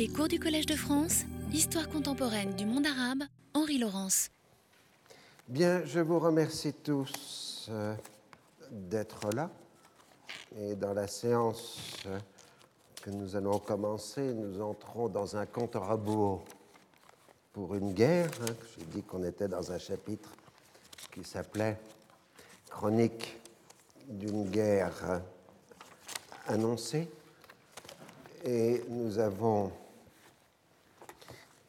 Les cours du Collège de France, Histoire contemporaine du monde arabe, Henri Laurence. Bien, je vous remercie tous euh, d'être là. Et dans la séance euh, que nous allons commencer, nous entrons dans un compte à rebours pour une guerre. Hein. J'ai dit qu'on était dans un chapitre qui s'appelait Chronique d'une guerre annoncée. Et nous avons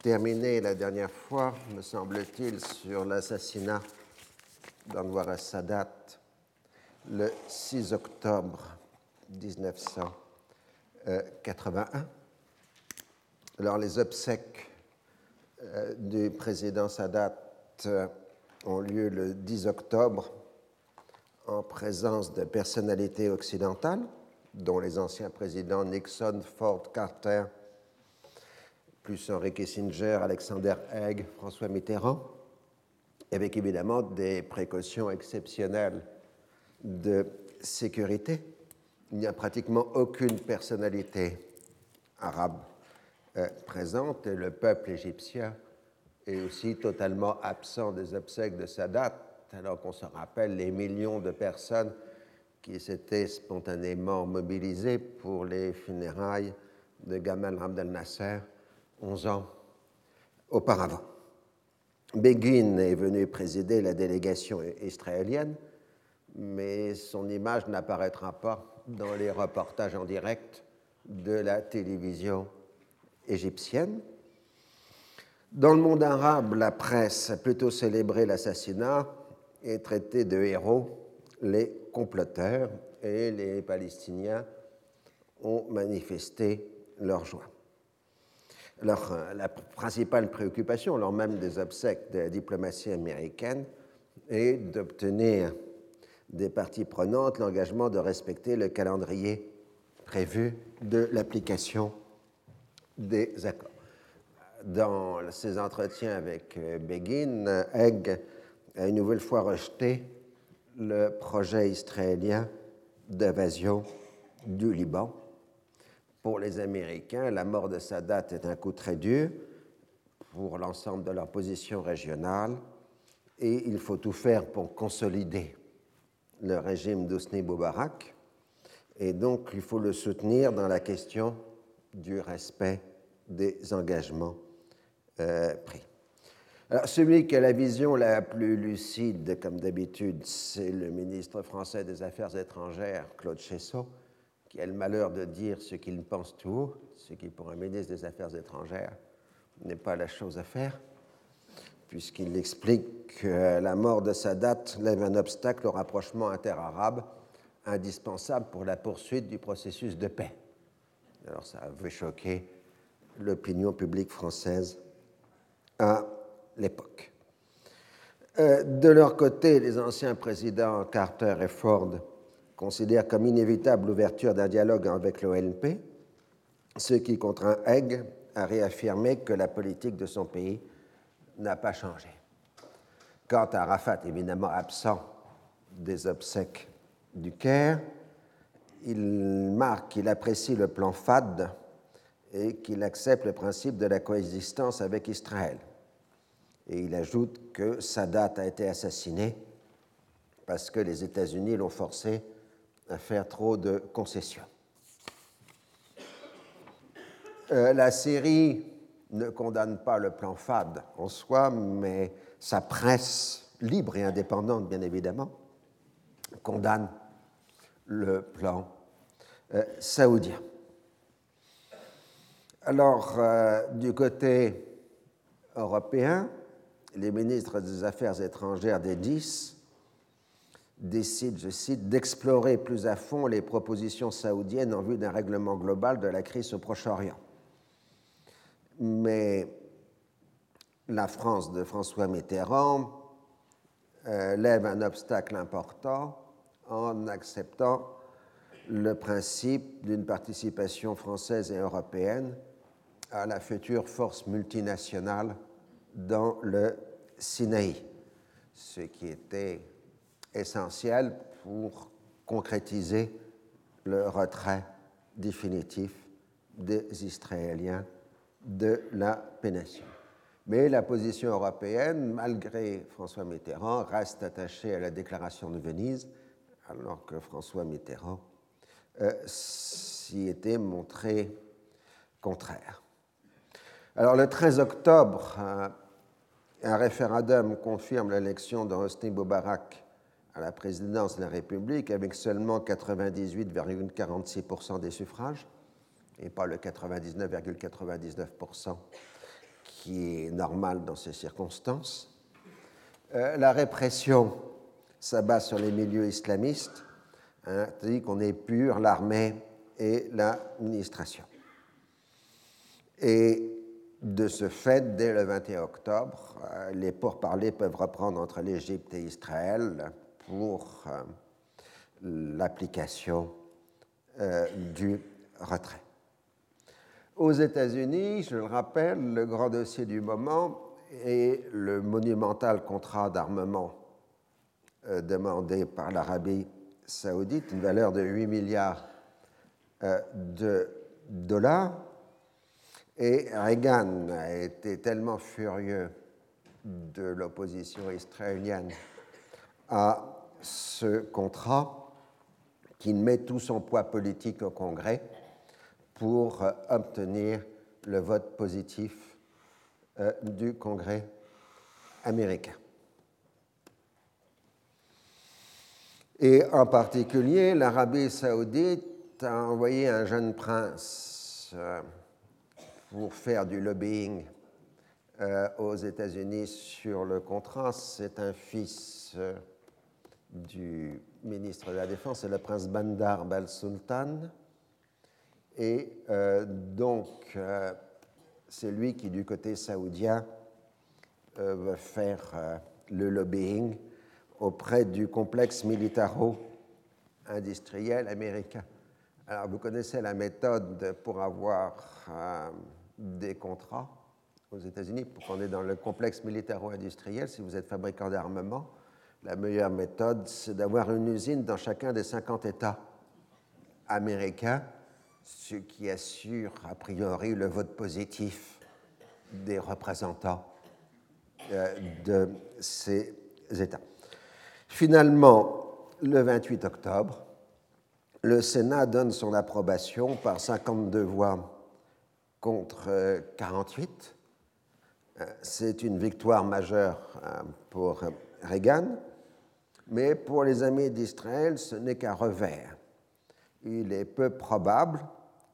terminé la dernière fois, me semble-t-il, sur l'assassinat d'Anwar Sadat le 6 octobre 1981. Alors les obsèques euh, du président Sadat euh, ont lieu le 10 octobre en présence de personnalités occidentales, dont les anciens présidents Nixon, Ford, Carter, plus Henry Kissinger, Alexander Haig, François Mitterrand, avec évidemment des précautions exceptionnelles de sécurité. Il n'y a pratiquement aucune personnalité arabe euh, présente et le peuple égyptien est aussi totalement absent des obsèques de Sadat, alors qu'on se rappelle les millions de personnes qui s'étaient spontanément mobilisées pour les funérailles de Gamal Abdel Nasser 11 ans auparavant. Begin est venu présider la délégation israélienne, mais son image n'apparaîtra pas dans les reportages en direct de la télévision égyptienne. Dans le monde arabe, la presse a plutôt célébré l'assassinat et traité de héros les comploteurs et les Palestiniens ont manifesté leur joie. Alors, euh, la principale préoccupation, lors même des obsèques de la diplomatie américaine, est d'obtenir des parties prenantes l'engagement de respecter le calendrier prévu de l'application des accords. Dans ses entretiens avec euh, Begin, Egg a une nouvelle fois rejeté le projet israélien d'invasion du Liban. Pour les Américains, la mort de Sadat est un coup très dur pour l'ensemble de leur position régionale et il faut tout faire pour consolider le régime d'Osni Boubarak et donc il faut le soutenir dans la question du respect des engagements euh, pris. Alors, celui qui a la vision la plus lucide, comme d'habitude, c'est le ministre français des Affaires étrangères, Claude Chessot, qui a le malheur de dire ce qu'il pense tout haut, ce qui pour un ministre des Affaires étrangères n'est pas la chose à faire, puisqu'il explique que la mort de Sadat lève un obstacle au rapprochement interarabe indispensable pour la poursuite du processus de paix. Alors ça avait choqué l'opinion publique française à l'époque. Euh, de leur côté, les anciens présidents Carter et Ford considèrent comme inévitable l'ouverture d'un dialogue avec l'ONP, ce qui contraint Haig à réaffirmer que la politique de son pays n'a pas changé. Quant à Rafat, évidemment absent des obsèques du Caire, il marque qu'il apprécie le plan FAD et qu'il accepte le principe de la coexistence avec Israël. Et il ajoute que Sadat a été assassiné parce que les États-Unis l'ont forcé faire trop de concessions. Euh, la série ne condamne pas le plan FAD en soi, mais sa presse libre et indépendante, bien évidemment, condamne le plan euh, saoudien. Alors, euh, du côté européen, les ministres des Affaires étrangères des dix décident, je cite, d'explorer plus à fond les propositions saoudiennes en vue d'un règlement global de la crise au Proche-Orient. Mais la France de François Mitterrand euh, lève un obstacle important en acceptant le principe d'une participation française et européenne à la future force multinationale dans le Sinaï, ce qui était essentiel pour concrétiser le retrait définitif des Israéliens de la péninsule. Mais la position européenne, malgré François Mitterrand, reste attachée à la déclaration de Venise, alors que François Mitterrand euh, s'y était montré contraire. Alors le 13 octobre, un référendum confirme l'élection de Hosni Boubarak à la présidence de la République avec seulement 98,46% des suffrages et pas le 99,99% qui est normal dans ces circonstances. Euh, la répression s'abat sur les milieux islamistes, hein, dit qu'on épure l'armée et l'administration. Et de ce fait, dès le 21 octobre, euh, les pourparlers peuvent reprendre entre l'Égypte et Israël pour euh, l'application euh, du retrait. Aux États-Unis, je le rappelle, le grand dossier du moment est le monumental contrat d'armement demandé par l'Arabie saoudite, une valeur de 8 milliards de dollars et Reagan a été tellement furieux de l'opposition israélienne à ce contrat qu'il met tout son poids politique au Congrès pour obtenir le vote positif euh, du Congrès américain. Et en particulier, l'Arabie saoudite a envoyé un jeune prince. Euh, pour faire du lobbying euh, aux États-Unis sur le contrat. C'est un fils euh, du ministre de la Défense, c'est le prince Bandar Bal Sultan. Et euh, donc, c'est lui qui, du côté saoudien, va faire le lobbying auprès du complexe militaro-industriel américain. Alors, vous connaissez la méthode pour avoir des contrats aux États-Unis pour qu'on est dans le complexe militaro-industriel. Si vous êtes fabricant d'armement, la meilleure méthode, c'est d'avoir une usine dans chacun des 50 États américains, ce qui assure a priori le vote positif des représentants euh, de ces États. Finalement, le 28 octobre, le Sénat donne son approbation par 52 voix contre 48. Euh, c'est une victoire majeure euh, pour Reagan, mais pour les amis d'Israël, ce n'est qu'un revers. Il est peu probable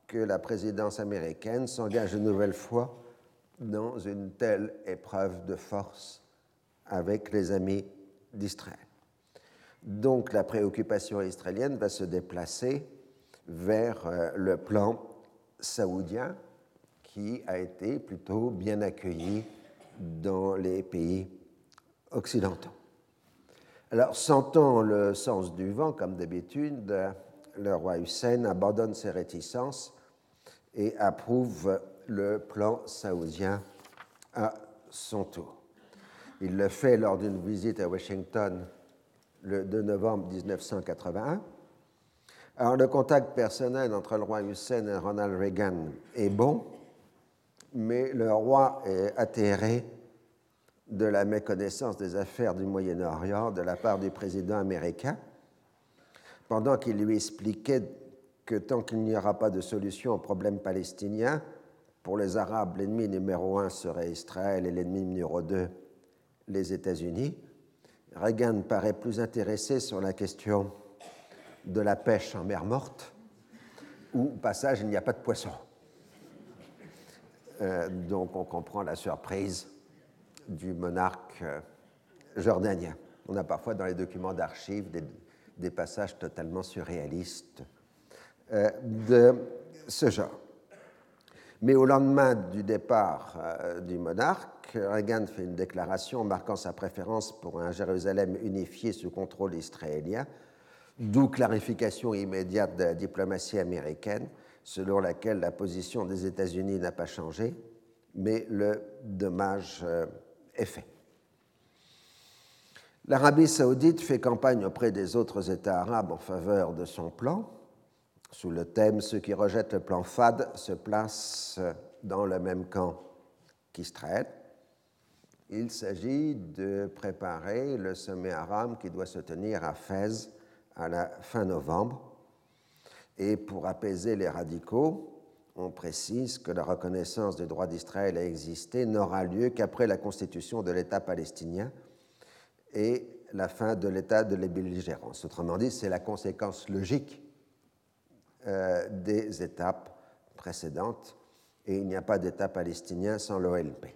que la présidence américaine s'engage une nouvelle fois dans une telle épreuve de force avec les amis d'Israël. Donc la préoccupation israélienne va se déplacer vers euh, le plan saoudien qui a été plutôt bien accueilli dans les pays occidentaux. Alors, sentant le sens du vent, comme d'habitude, le roi Hussein abandonne ses réticences et approuve le plan saoudien à son tour. Il le fait lors d'une visite à Washington le 2 novembre 1981. Alors, le contact personnel entre le roi Hussein et Ronald Reagan est bon, mais le roi est atterré de la méconnaissance des affaires du Moyen-Orient de la part du président américain, pendant qu'il lui expliquait que tant qu'il n'y aura pas de solution au problème palestinien, pour les Arabes, l'ennemi numéro un serait Israël et l'ennemi numéro deux, les États-Unis. Reagan paraît plus intéressé sur la question de la pêche en mer morte, où, au passage, il n'y a pas de poissons. Euh, donc on comprend la surprise du monarque euh, jordanien. On a parfois dans les documents d'archives des, passages totalement surréalistes euh, de ce genre. Mais au lendemain du départ du monarque, Reagan fait une déclaration marquant sa préférence pour un Jérusalem unifié sous contrôle israélien, d'où clarification immédiate de la diplomatie américaine selon laquelle la position des États-Unis n'a pas changé, mais le dommage euh, L'Arabie saoudite fait campagne auprès des autres États arabes en faveur de son plan. Sous le thème Ceux qui rejettent le plan FAD se placent dans le même camp qu'Israël. Il s'agit de préparer le sommet arabe qui doit se tenir à Fès à la fin novembre. Et pour apaiser les radicaux, on précise que la reconnaissance des droits d'Israël à exister n'aura lieu qu'après la constitution de l'État palestinien et la fin de l'état de la belligérance. Autrement dit, c'est la conséquence logique euh, des étapes précédentes et il n'y a pas d'État palestinien sans l'OLP.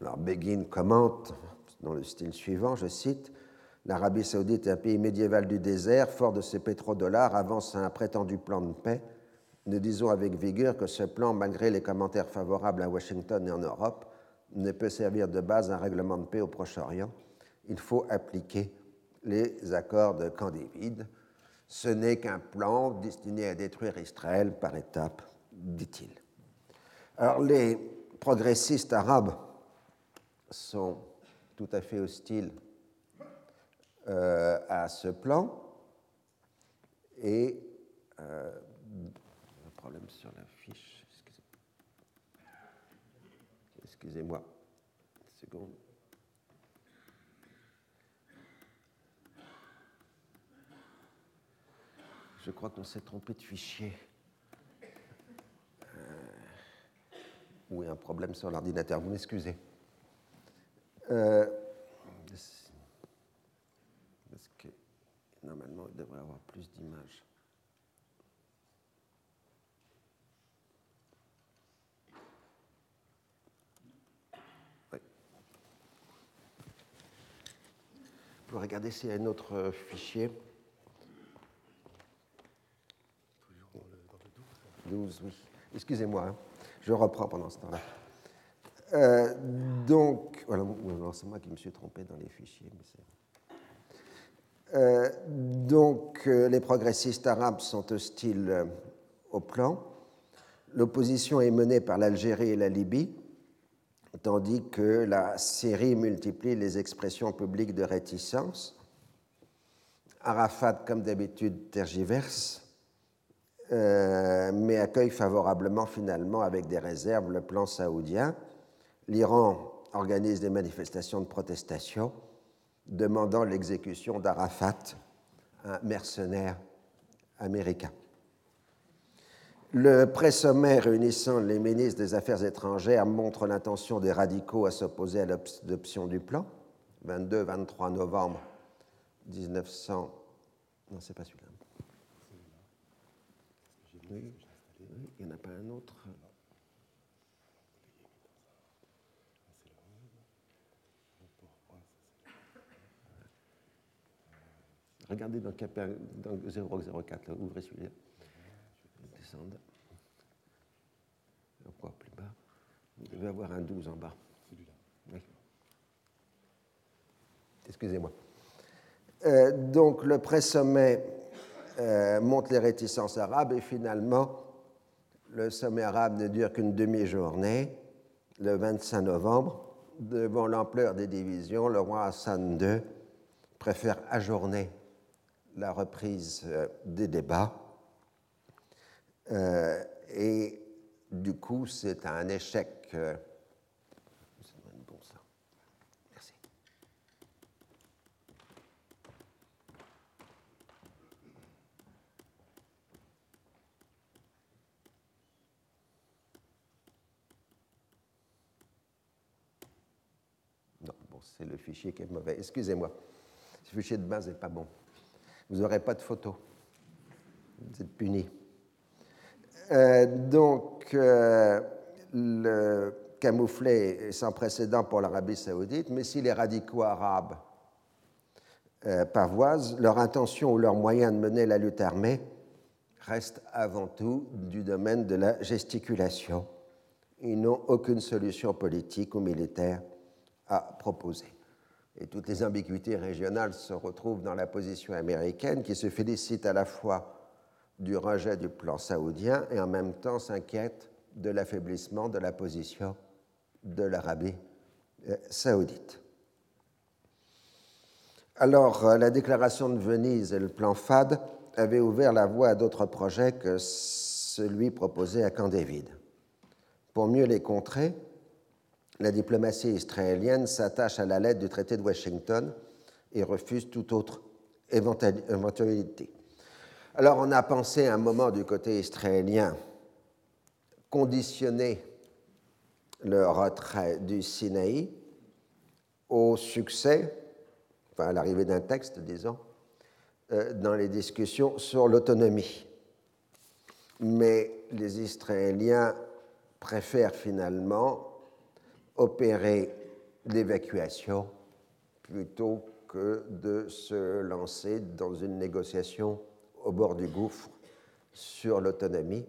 Alors Begin commente dans le style suivant, je cite, L'Arabie saoudite est un pays médiéval du désert, fort de ses pétrodollars, avance à un prétendu plan de paix. Nous disons avec vigueur que ce plan, malgré les commentaires favorables à Washington et en Europe, ne peut servir de base à un règlement de paix au Proche-Orient. Il faut appliquer les accords de Camp David. Ce n'est qu'un plan destiné à détruire Israël par étapes, dit-il. Alors les progressistes arabes sont tout à fait hostiles euh, à ce plan et euh, problème sur la fiche. Excusez-moi. seconde. Je crois qu'on s'est trompé de fichier. Euh, ou un problème sur l'ordinateur. Vous m'excusez. Euh, parce que normalement, il devrait y avoir plus d'images. Oui. Vous a un autre fichier. 12, oui. Excusez-moi, hein. je reprends pendant ce temps-là. Euh, donc, voilà, c'est moi qui me suis trompé dans les fichiers. Euh, donc, euh, les progressistes arabes sont hostiles au plan. L'opposition est menée par l'Algérie et la Libye, tandis que la Syrie multiplie les expressions publiques de réticence. Arafat, comme d'habitude, tergiverse euh, mais accueille favorablement finalement avec des réserves le plan saoudien. L'Iran organise des manifestations de protestation demandant l'exécution d'Arafat, un mercenaire américain. Le pré-sommet réunissant les ministres des Affaires étrangères montre l'intention des radicaux à s'opposer à l'adoption du plan, 22-23 novembre 1900. Non, c'est pas celui-là. Oui, il n'y en a pas un autre. Regardez dans, dans 004, ouvrez celui-là. Descendre. Encore plus bas. Vous devez avoir un 12 en bas. Celui-là. Oui. Excusez-moi. Euh, donc le pré-sommet euh, montre les réticences arabes et finalement, le sommet arabe ne dure qu'une demi-journée, le 25 novembre. Devant l'ampleur des divisions, le roi Hassan II préfère ajourner la reprise euh, des débats. Et du coup, c'est un échec c'est le fichier qui est mauvais. Excusez-moi, ce fichier de base n'est pas bon. Vous n'aurez pas de photo. Vous êtes puni. Euh, donc, euh, le camouflet est sans précédent pour l'Arabie saoudite, mais si les radicaux arabes euh, pavoisent, leur intention ou leur moyen de mener la lutte armée reste avant tout du domaine de la gesticulation. Ils n'ont aucune solution politique ou militaire à proposer. Et toutes les ambiguïtés régionales se retrouvent dans la position américaine qui se félicite à la fois du rejet du plan saoudien et en même temps s'inquiète de l'affaiblissement de la position de l'Arabie euh, saoudite. Alors, euh, la déclaration de Venise et le plan FAD avaient ouvert la voie à d'autres projets que celui proposé à Camp David. Pour mieux les contrer, la diplomatie israélienne s'attache à la lettre du traité de Washington et refuse toute autre éventualité. Alors on a pensé un moment du côté israélien conditionner le retrait du Sinaï au succès, enfin à l'arrivée d'un texte, disons, euh, dans les discussions sur l'autonomie. Mais les Israéliens préfèrent finalement opérer l'évacuation plutôt que de se lancer dans une négociation au bord du gouffre sur l'autonomie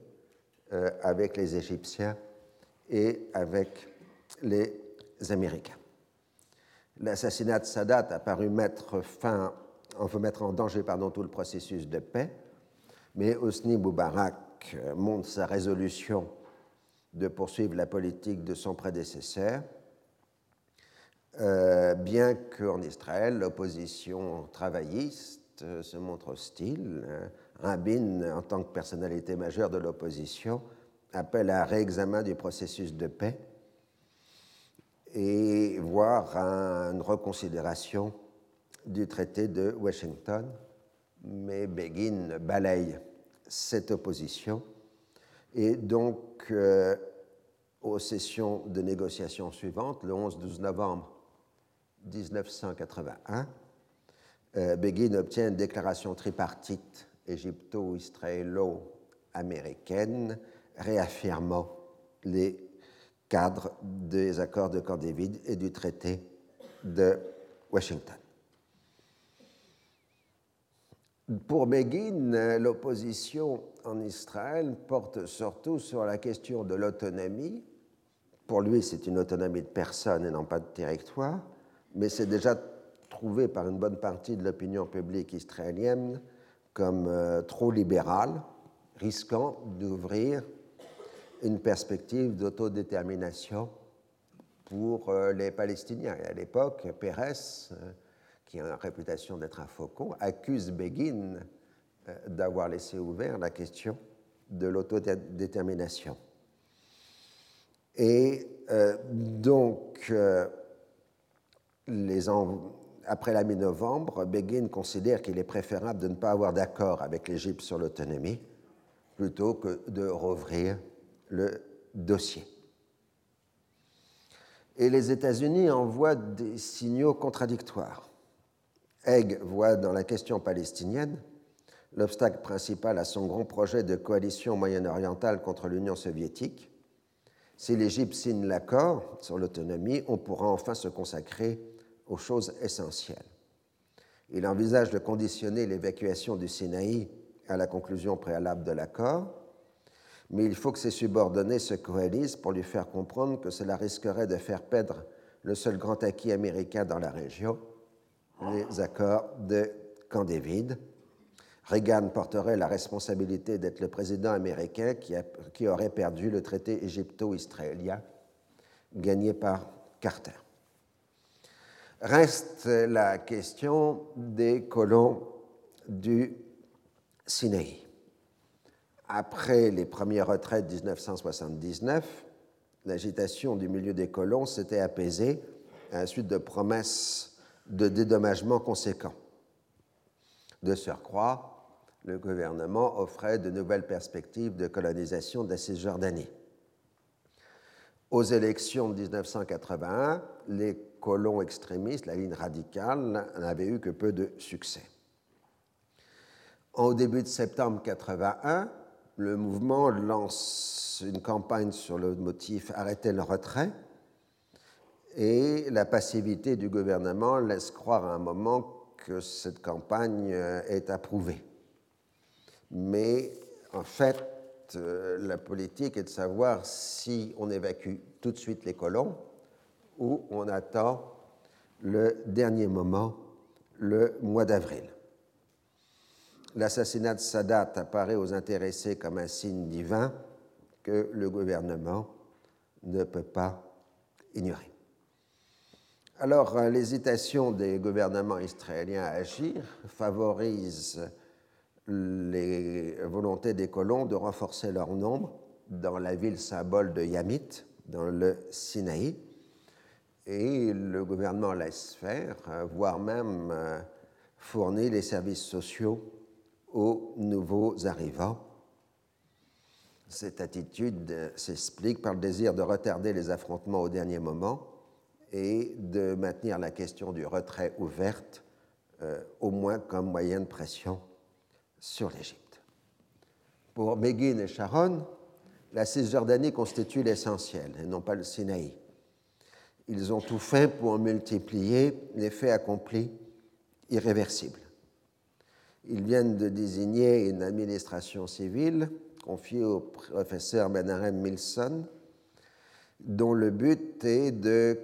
euh, avec les Égyptiens et avec les Américains. L'assassinat de Sadat a paru mettre fin, enfin mettre en danger pardon, tout le processus de paix, mais Hosni Moubarak euh, montre sa résolution de poursuivre la politique de son prédécesseur, euh, bien qu'en Israël, l'opposition travailliste euh, se montre hostile. Hein. Rabin, en tant que personnalité majeure de l'opposition, appelle à réexamen du processus de paix et voire à une reconsidération du traité de Washington. Mais Begin balaye cette opposition et donc euh, aux sessions de négociation suivantes, le 11-12 novembre 1981, euh, Begin obtient une déclaration tripartite égypto-israélo-américaine réaffirmant les cadres des accords de Camp David et du traité de Washington. Pour Begin, l'opposition en Israël porte surtout sur la question de l'autonomie. Pour lui, c'est une autonomie de personne et non pas de territoire, mais c'est déjà trouvé par une bonne partie de l'opinion publique israélienne comme euh, trop libéral, risquant d'ouvrir une perspective d'autodétermination pour euh, les Palestiniens. Et à l'époque, Pérez, euh, qui a la réputation d'être un faucon, accuse Begin d'avoir laissé ouvert la question de l'autodétermination. Et donc, les, après la mi-novembre, Begin considère qu'il est préférable de ne pas avoir d'accord avec l'Égypte sur l'autonomie plutôt que de rouvrir le dossier. Et les États-Unis envoient des signaux contradictoires. Haig voit dans la question palestinienne l'obstacle principal à son grand projet de coalition moyen-orientale contre l'Union soviétique. Si l'Égypte signe l'accord sur l'autonomie, on pourra enfin se consacrer aux choses essentielles. Il envisage de conditionner l'évacuation du Sinaï à la conclusion préalable de l'accord, mais il faut que ses subordonnés se coalisent pour lui faire comprendre que cela risquerait de faire perdre le seul grand acquis américain dans la région, les accords de Camp David. Reagan porterait la responsabilité d'être le président américain qui, aurait perdu le traité égypto-israélien gagné par Carter. Reste la question des colons du Sinaï. Après les premières retraites 1979, l'agitation du milieu des colons s'était apaisée à la suite de promesses de dédommagement conséquents. De surcroît, le gouvernement offrait de nouvelles perspectives de colonisation de la Cisjordanie. Aux élections de 1981, les colons extrémistes, la ligne radicale, n'avait eu que peu de succès. Au début de septembre 81, le mouvement lance une campagne sur le motif Arrêtez le retrait et la passivité du gouvernement laisse croire à un moment que cette campagne est approuvée. Mais en fait, euh, la politique est de savoir si on évacue tout de suite les colons où on attend le dernier moment, le mois d'avril. L'assassinat de Sadat apparaît aux intéressés comme un signe divin que le gouvernement ne peut pas ignorer. Alors, l'hésitation des gouvernements israéliens à agir favorise les volontés des colons de renforcer leur nombre dans la ville symbole de Yamit, dans le Sinaï. Et le gouvernement laisse faire, voire même fournit les services sociaux aux nouveaux arrivants. Cette attitude s'explique par le désir de retarder les affrontements au dernier moment et de maintenir la question du retrait ouverte, euh, au moins comme moyen de pression sur l'Égypte. Pour Begin et Sharon, la Cisjordanie constitue l'essentiel et non pas le Sinaï. Ils ont tout fait pour multiplier les faits accomplis irréversibles. Ils viennent de désigner une administration civile confiée au professeur Benarem Milson, dont le but est de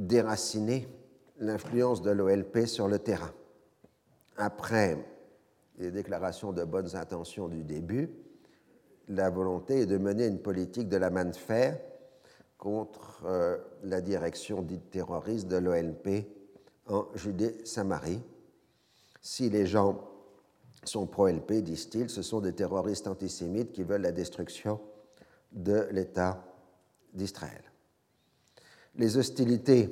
déraciner l'influence de l'OLP sur le terrain. Après les déclarations de bonnes intentions du début, la volonté est de mener une politique de la main de fer contre euh, la direction dite terroriste de l'OLP en Judée-Samarie. Si les gens sont pro-LP, disent-ils, ce sont des terroristes antisémites qui veulent la destruction de l'État d'Israël. Les hostilités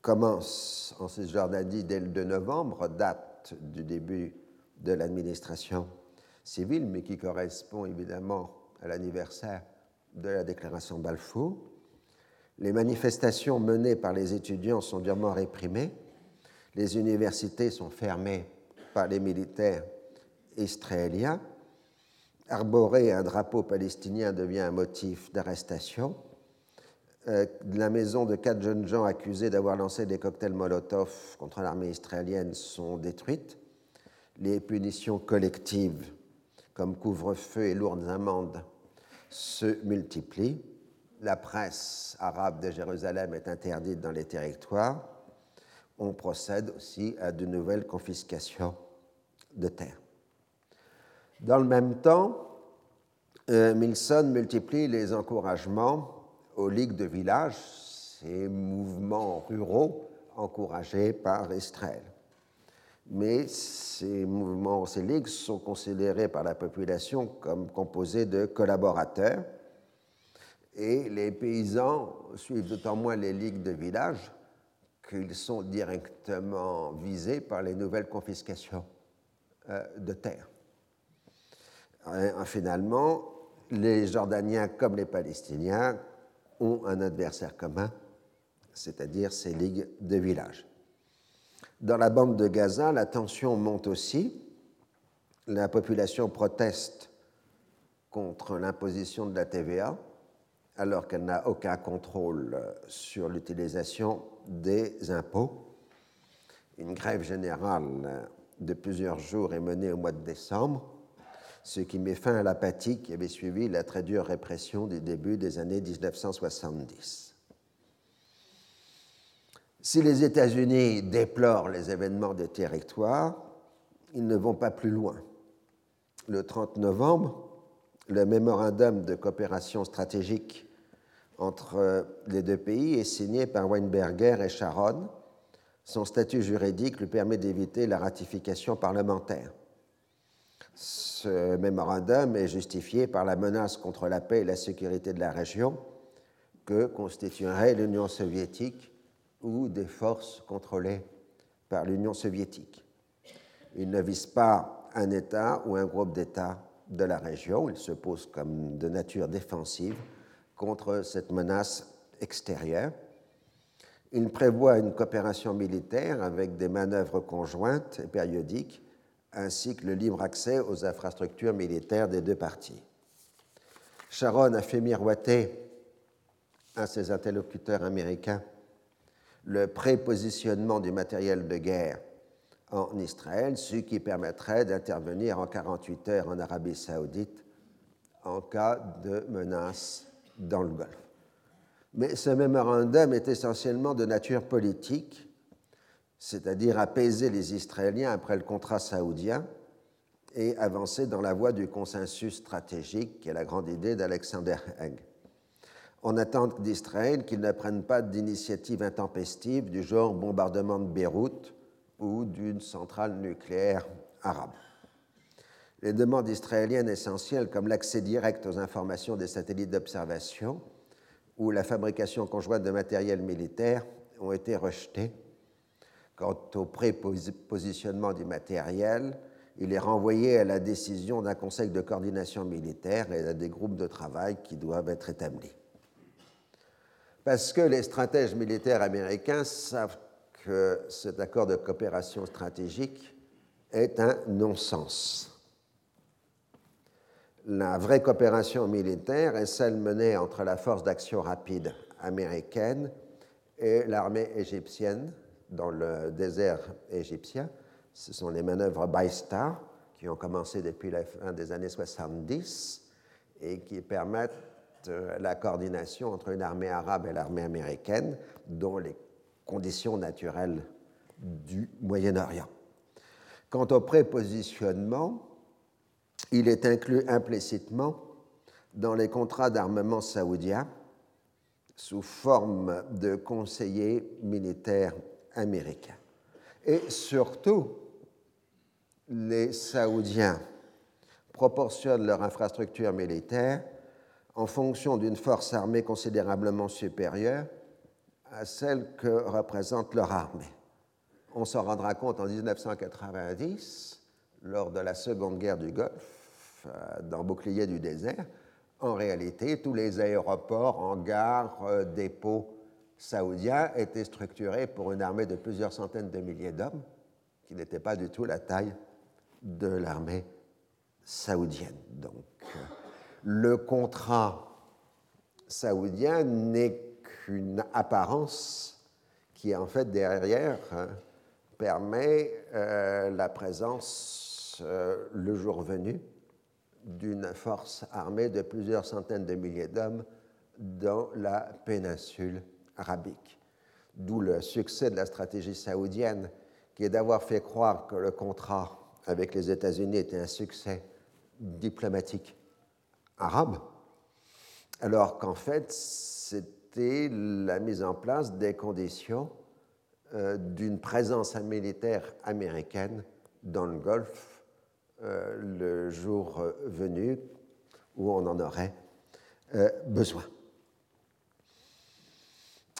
commencent en Cisjordanie dès le 2 novembre, date du début de l'administration civile, mais qui correspond évidemment à l'anniversaire de la déclaration Balfour. Les manifestations menées par les étudiants sont durement réprimées. Les universités sont fermées par les militaires israéliens. Arborer un drapeau palestinien devient un motif d'arrestation. Euh, la maison de quatre jeunes gens accusés d'avoir lancé des cocktails Molotov contre l'armée israélienne sont détruites. Les punitions collectives, comme couvre-feu et lourdes amendes, se multiplient. La presse arabe de Jérusalem est interdite dans les territoires. On procède aussi à de nouvelles confiscations de terres. Dans le même temps, euh, Milson multiplie les encouragements aux ligues de village, ces mouvements ruraux encouragés par Israël. Mais ces mouvements, ces ligues sont considérés par la population comme composés de collaborateurs et les paysans suivent d'autant moins les ligues de village qu'ils sont directement visés par les nouvelles confiscations euh, de terre. Finalement, les Jordaniens comme les Palestiniens ont un adversaire commun, c'est-à-dire ces ligues de village. Dans la bande de Gaza, la tension monte aussi. La population proteste contre l'imposition de la TVA, alors qu'elle n'a aucun contrôle sur l'utilisation des impôts. Une grève générale de plusieurs jours est menée au mois de décembre, ce qui met fin à l'apathie qui avait suivi la très dure répression du début des années 1970. Si les États-Unis déplorent les événements des territoires, ils ne vont pas plus loin. Le 30 novembre, le mémorandum de coopération stratégique entre les deux pays est signé par Weinberger et Sharon, son statut juridique lui permet d'éviter la ratification parlementaire. Ce mémorandum est justifié par la menace contre la paix et la sécurité de la région que constituerait l'Union soviétique ou des forces contrôlées par l'Union soviétique. Il ne vise pas un État ou un groupe d'États de la région, il se pose comme de nature défensive contre cette menace extérieure. Il prévoit une coopération militaire avec des manœuvres conjointes et périodiques, ainsi que le libre accès aux infrastructures militaires des deux parties. Sharon a fait miroiter à ses interlocuteurs américains le prépositionnement du matériel de guerre en Israël, ce qui permettrait d'intervenir en 48 heures en Arabie saoudite en cas de menace dans le Golfe. Mais ce mémorandum est essentiellement de nature politique, c'est-à-dire apaiser les Israéliens après le contrat saoudien et avancer dans la voie du consensus stratégique, qui est la grande idée d'Alexander Haig. On attend d'Israël qu'il ne prenne pas d'initiative intempestive du genre bombardement de Beyrouth ou d'une centrale nucléaire arabe. les demandes israéliennes essentielles comme l'accès direct aux informations des satellites d'observation ou la fabrication conjointe de matériel militaire ont été rejetées. Quant au prépositionnement du matériel, il est renvoyé à la décision d'un conseil de coordination militaire et à des groupes de travail qui doivent être établis. Parce que les stratèges militaires américains savent que cet accord de coopération stratégique est un non-sens. La vraie coopération militaire est celle menée entre la force d'action rapide américaine et l'armée égyptienne dans le désert égyptien, ce sont les manœuvres By-Star qui ont commencé depuis la fin des années 70 et qui permettent euh, la coordination entre une armée arabe et l'armée américaine dans les conditions naturelles du Moyen-Orient. Quant au prépositionnement, il est inclus implicitement dans les contrats d'armement saoudiens sous forme de conseillers militaires américains. Et surtout, les Saoudiens proportionnent leur infrastructure militaire en fonction d'une force armée considérablement supérieure à celle que représente leur armée. On s'en rendra compte en 1990, lors de la Seconde Guerre du Golfe, euh, dans Bouclier du désert. En réalité, tous les aéroports, hangars, euh, dépôts saoudiens étaient structurés pour une armée de plusieurs centaines de milliers d'hommes, qui n'était pas du tout la taille de l'armée saoudienne. Donc, euh, le contrat saoudien n'est qu'une apparence qui, en fait, derrière, hein, permet euh, la présence, euh, le jour venu, d'une force armée de plusieurs centaines de milliers d'hommes dans la péninsule arabique. D'où le succès de la stratégie saoudienne, qui est d'avoir fait croire que le contrat avec les États-Unis était un succès diplomatique arabe, alors qu'en fait, c'était la mise en place des conditions euh, d'une présence militaire américaine dans le Golfe euh, le jour venu où on en aurait euh, besoin.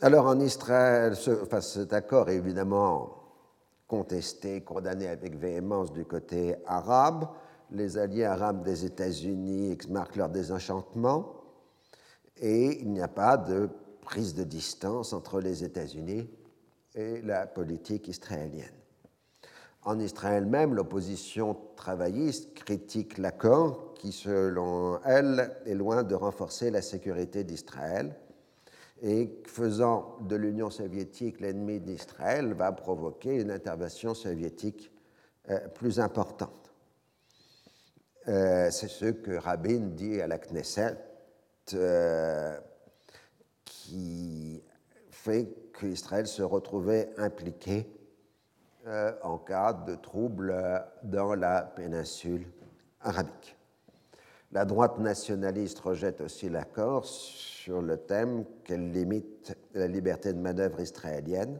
Alors en Israël, enfin, cet accord est évidemment contesté, condamné avec véhémence du côté arabe. Les alliés arabes des États-Unis marquent leur désenchantement et il n'y a pas de prise de distance entre les États-Unis et la politique israélienne. En Israël même, l'opposition travailliste critique l'accord qui, selon elle, est loin de renforcer la sécurité d'Israël et faisant de l'Union soviétique l'ennemi d'Israël va provoquer une intervention soviétique euh, plus importante. Euh, c'est ce que Rabin dit à la Knesset, euh, qui fait qu'Israël se retrouvait impliqué en cas de troubles dans la péninsule arabique. La droite nationaliste rejette aussi l'accord sur le thème qu'elle limite la liberté de manœuvre israélienne.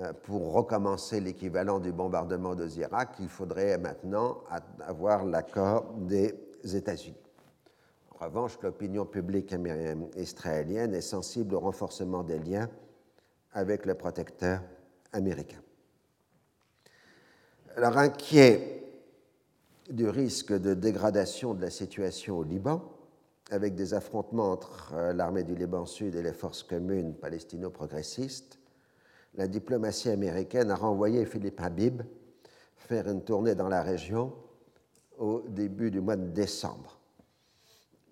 Euh, pour recommencer l'équivalent du bombardement de Irak, il faudrait maintenant avoir l'accord des États-Unis. En revanche, l'opinion publique israélienne est sensible au renforcement des liens avec le protecteur américain. Alors, inquiet du risque de dégradation de la situation au Liban, avec des affrontements entre euh, l'armée du Liban Sud et les forces communes palestino-progressistes, la diplomatie américaine a renvoyé Philippe Habib faire une tournée dans la région au début du mois de décembre.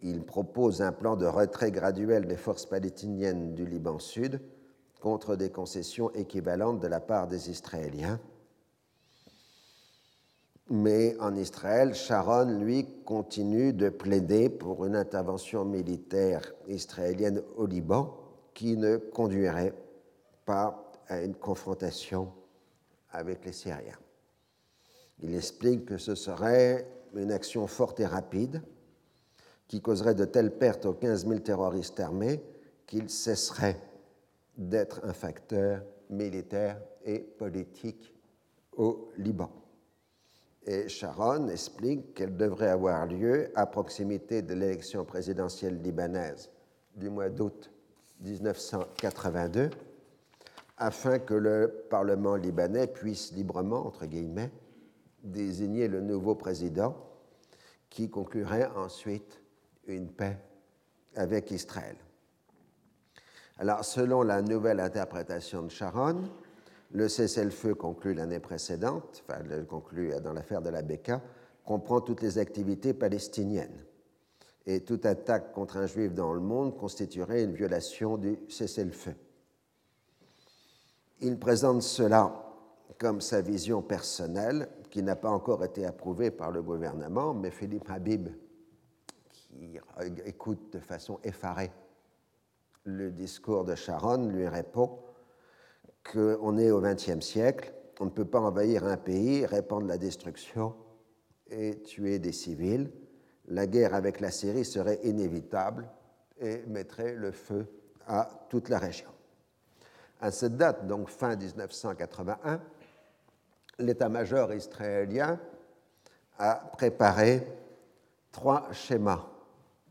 Il propose un plan de retrait graduel des forces palestiniennes du Liban Sud contre des concessions équivalentes de la part des Israéliens mais en Israël, Sharon, lui, continue de plaider pour une intervention militaire israélienne au Liban qui ne conduirait pas à une confrontation avec les Syriens. Il explique que ce serait une action forte et rapide qui causerait de telles pertes aux 15 000 terroristes armés qu'il cesserait d'être un facteur militaire et politique au Liban Et Sharon explique qu'elle devrait avoir lieu à proximité de l'élection présidentielle libanaise du mois d'août 1982, afin que le Parlement libanais puisse librement, entre guillemets, désigner le nouveau président qui conclurait ensuite une paix avec Israël. Alors, selon la nouvelle interprétation de Sharon, le cessez-le-feu conclu l'année précédente, enfin, conclu dans l'affaire de la Beka, comprend toutes les activités palestiniennes. Et toute attaque contre un juif dans le monde constituerait une violation du cessez-le-feu. Il présente cela comme sa vision personnelle, qui n'a pas encore été approuvée par le gouvernement, mais Philippe Habib, qui écoute de façon effarée le discours de Sharon, lui répond qu'on est au XXe siècle, on ne peut pas envahir un pays, répandre la destruction et tuer des civils. La guerre avec la Syrie serait inévitable et mettrait le feu à toute la région. À cette date, donc fin 1981, l'état-major israélien a préparé trois schémas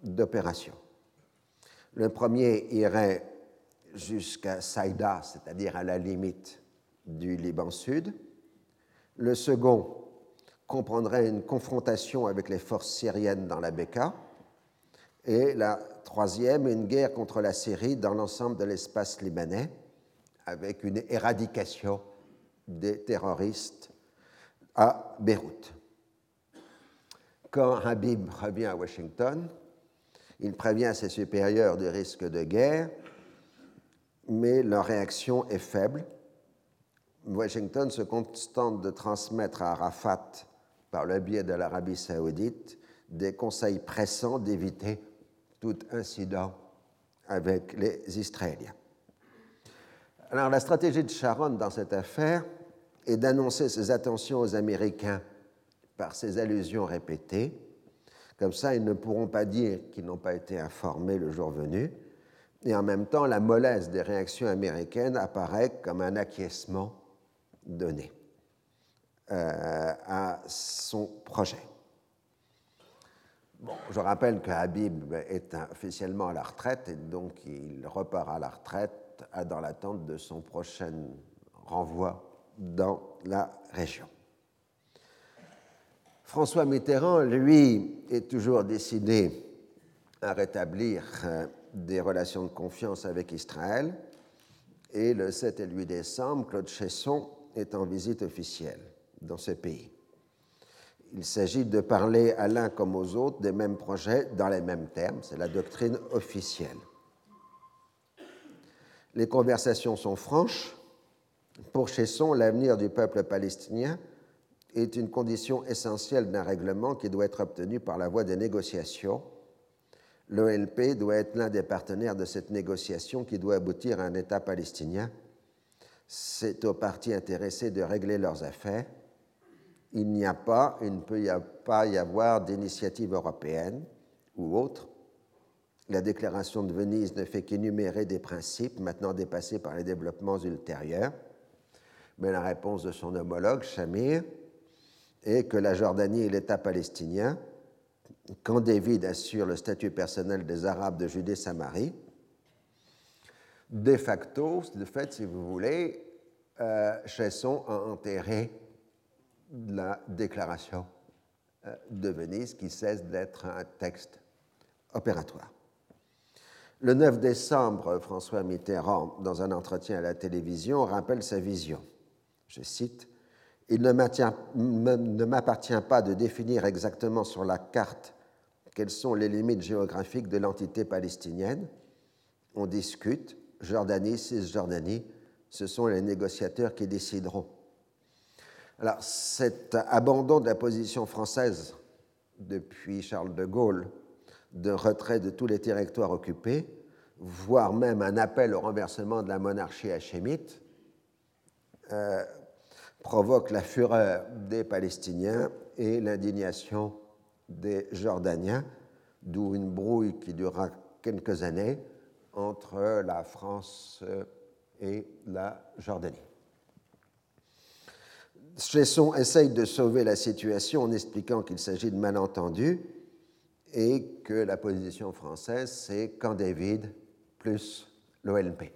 d'opération. Le premier irait jusqu'à Saïda, c'est-à-dire à la limite du Liban Sud. Le second comprendrait une confrontation avec les forces syriennes dans la Beka. Et la troisième, une guerre contre la Syrie dans l'ensemble de l'espace libanais, avec une éradication des terroristes à Beyrouth. Quand Habib revient à Washington, il prévient ses supérieurs du risque de guerre, mais leur réaction est faible. Washington se contente de transmettre à Arafat, par le biais de l'Arabie saoudite, des conseils pressants d'éviter tout incident avec les Israéliens. Alors la stratégie de Sharon dans cette affaire est d'annoncer ses attentions aux Américains par ses allusions répétées. Comme ça, ils ne pourront pas dire qu'ils n'ont pas été informés le jour venu. Et en même temps, la mollesse des réactions américaines apparaît comme un acquiescement donné euh, à son projet. Bon, je rappelle que Habib est officiellement à la retraite et donc il repart à la retraite dans l'attente de son prochain renvoi dans la région. François Mitterrand, lui, est toujours décidé à rétablir euh, des relations de confiance avec Israël. Et le 7 et le 8 décembre, Claude Chesson est en visite officielle dans ce pays. Il s'agit de parler à l'un comme aux autres des mêmes projets dans les mêmes termes, c'est la doctrine officielle. Les conversations sont franches. Pour Chesson, l'avenir du peuple palestinien est une condition essentielle d'un règlement qui doit être obtenu par la voie des négociations. L'OLP doit être l'un des partenaires de cette négociation qui doit aboutir à un État palestinien. C'est aux partis intéressés de régler leurs affaires. Il n'y a pas, il ne peut y pas y avoir d'initiative européenne ou autre. La déclaration de Venise ne fait qu'énumérer des principes maintenant dépassés par les développements ultérieurs. Mais la réponse de son homologue, Shamir, et que la Jordanie et l'État palestinien, quand David assure le statut personnel des Arabes de Judée-Samarie, de facto, de fait, si vous voulez, euh, Chesson a enterré la déclaration euh, de Venise qui cesse d'être un texte opératoire. Le 9 décembre, François Mitterrand, dans un entretien à la télévision, rappelle sa vision. Je cite il ne m'appartient pas de définir exactement sur la carte quelles sont les limites géographiques de l'entité palestinienne. On discute, Jordanie, Cisjordanie, ce sont les négociateurs qui décideront. Alors cet abandon de la position française depuis Charles de Gaulle de retrait de tous les territoires occupés, voire même un appel au renversement de la monarchie hachémite, euh, provoque la fureur des Palestiniens et l'indignation des Jordaniens, d'où une brouille qui durera quelques années entre la France et la Jordanie. Chesson essaye de sauver la situation en expliquant qu'il s'agit de malentendus et que la position française, c'est Camp David plus l'OLP,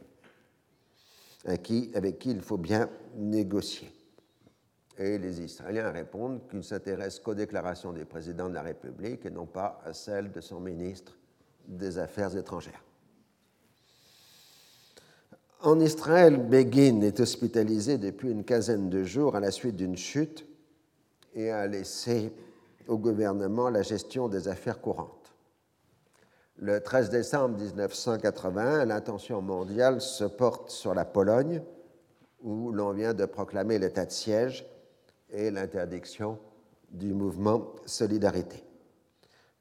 avec qui il faut bien négocier. Et les Israéliens répondent qu'ils ne s'intéressent qu'aux déclarations du président de la République et non pas à celles de son ministre des Affaires étrangères. En Israël, Begin est hospitalisé depuis une quinzaine de jours à la suite d'une chute et a laissé au gouvernement la gestion des affaires courantes. Le 13 décembre 1981, l'attention mondiale se porte sur la Pologne, où l'on vient de proclamer l'état de siège et l'interdiction du mouvement Solidarité.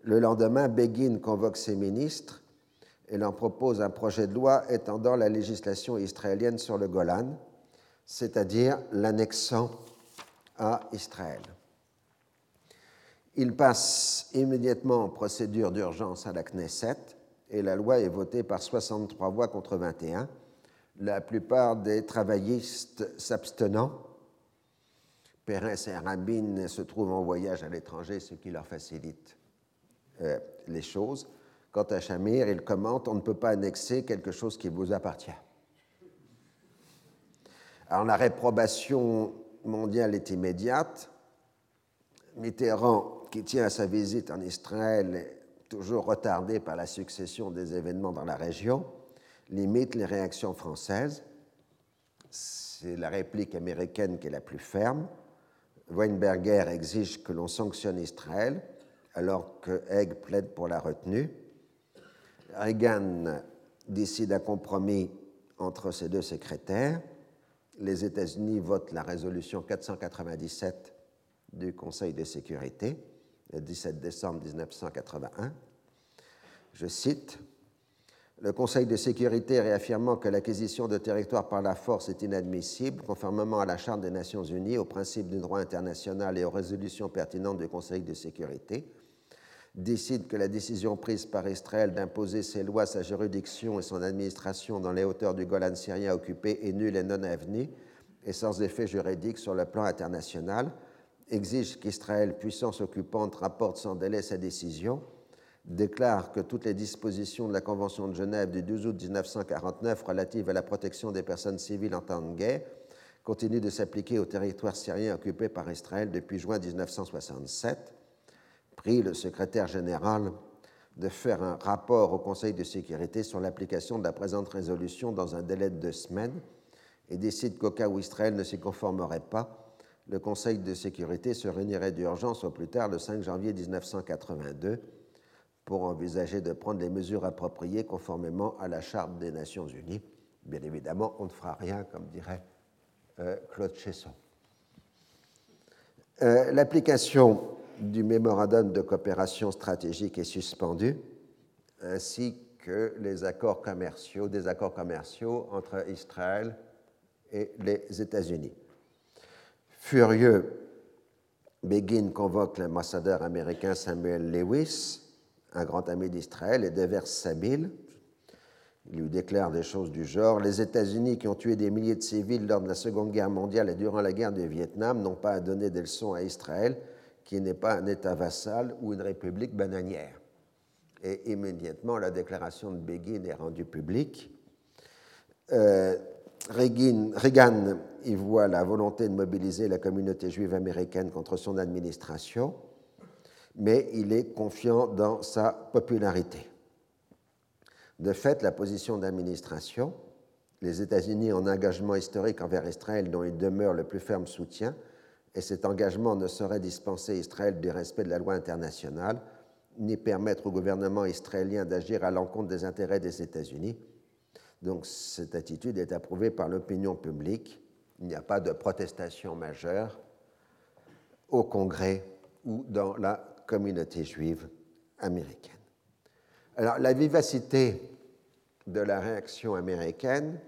Le lendemain, Begin convoque ses ministres et leur propose un projet de loi étendant la législation israélienne sur le Golan, c'est-à-dire l'annexant à Israël. Il passe immédiatement en procédure d'urgence à la Knesset et la loi est votée par 63 voix contre 21, la plupart des travaillistes s'abstenant. Pérez et Rabin se trouvent en voyage à l'étranger, ce qui leur facilite euh, les choses. Quant à Shamir, il commente On ne peut pas annexer quelque chose qui vous appartient. Alors la réprobation mondiale est immédiate. Mitterrand qui tient à sa visite en Israël, toujours retardée par la succession des événements dans la région, limite les réactions françaises. C'est la réplique américaine qui est la plus ferme. Weinberger exige que l'on sanctionne Israël, alors que Haig plaide pour la retenue. Reagan décide un compromis entre ses deux secrétaires. Les États-Unis votent la résolution 497 du Conseil de sécurité le 17 décembre 1981. Je cite Le Conseil de sécurité réaffirmant que l'acquisition de territoires par la force est inadmissible, conformément à la Charte des Nations Unies, aux principes du droit international et aux résolutions pertinentes du Conseil de sécurité, décide que la décision prise par Israël d'imposer ses lois, sa juridiction et son administration dans les hauteurs du Golan syrien occupé est nulle et non avenue et sans effet juridique sur le plan international exige qu'Israël, puissance occupante, rapporte sans délai sa décision, déclare que toutes les dispositions de la Convention de Genève du 12 août 1949 relatives à la protection des personnes civiles en temps de guerre continuent de s'appliquer au territoire syrien occupé par Israël depuis juin 1967, prie le secrétaire général de faire un rapport au Conseil de sécurité sur l'application de la présente résolution dans un délai de deux semaines et décide qu'au cas où Israël ne s'y conformerait pas, le Conseil de sécurité se réunirait d'urgence au plus tard le 5 janvier 1982 pour envisager de prendre les mesures appropriées conformément à la Charte des Nations Unies. Bien évidemment, on ne fera rien, comme dirait euh, Claude Chesson. Euh, l'application du mémorandum de coopération stratégique est suspendue, ainsi que les accords commerciaux, des accords commerciaux entre Israël et les États-Unis. Furieux, Begin convoque l'ambassadeur américain Samuel Lewis, un grand ami d'Israël, et déverse sa. Il lui déclare des choses du genre Les États-Unis, qui ont tué des milliers de civils lors de la Seconde Guerre mondiale et durant la guerre du Vietnam, n'ont pas à donner des leçons à Israël, qui n'est pas un État vassal ou une république bananière. Et immédiatement, la déclaration de Begin est rendue publique. Euh, Reagan y voit la volonté de mobiliser la communauté juive américaine contre son administration, mais il est confiant dans sa popularité. De fait, la position d'administration, les États-Unis un engagement historique envers Israël dont il demeure le plus ferme soutien, et cet engagement ne saurait dispenser Israël du respect de la loi internationale, ni permettre au gouvernement israélien d'agir à l'encontre des intérêts des États-Unis, donc cette attitude est approuvée par l'opinion publique. Il n'y a pas de protestation majeure au Congrès ou dans la communauté juive américaine. Alors la vivacité de la réaction américaine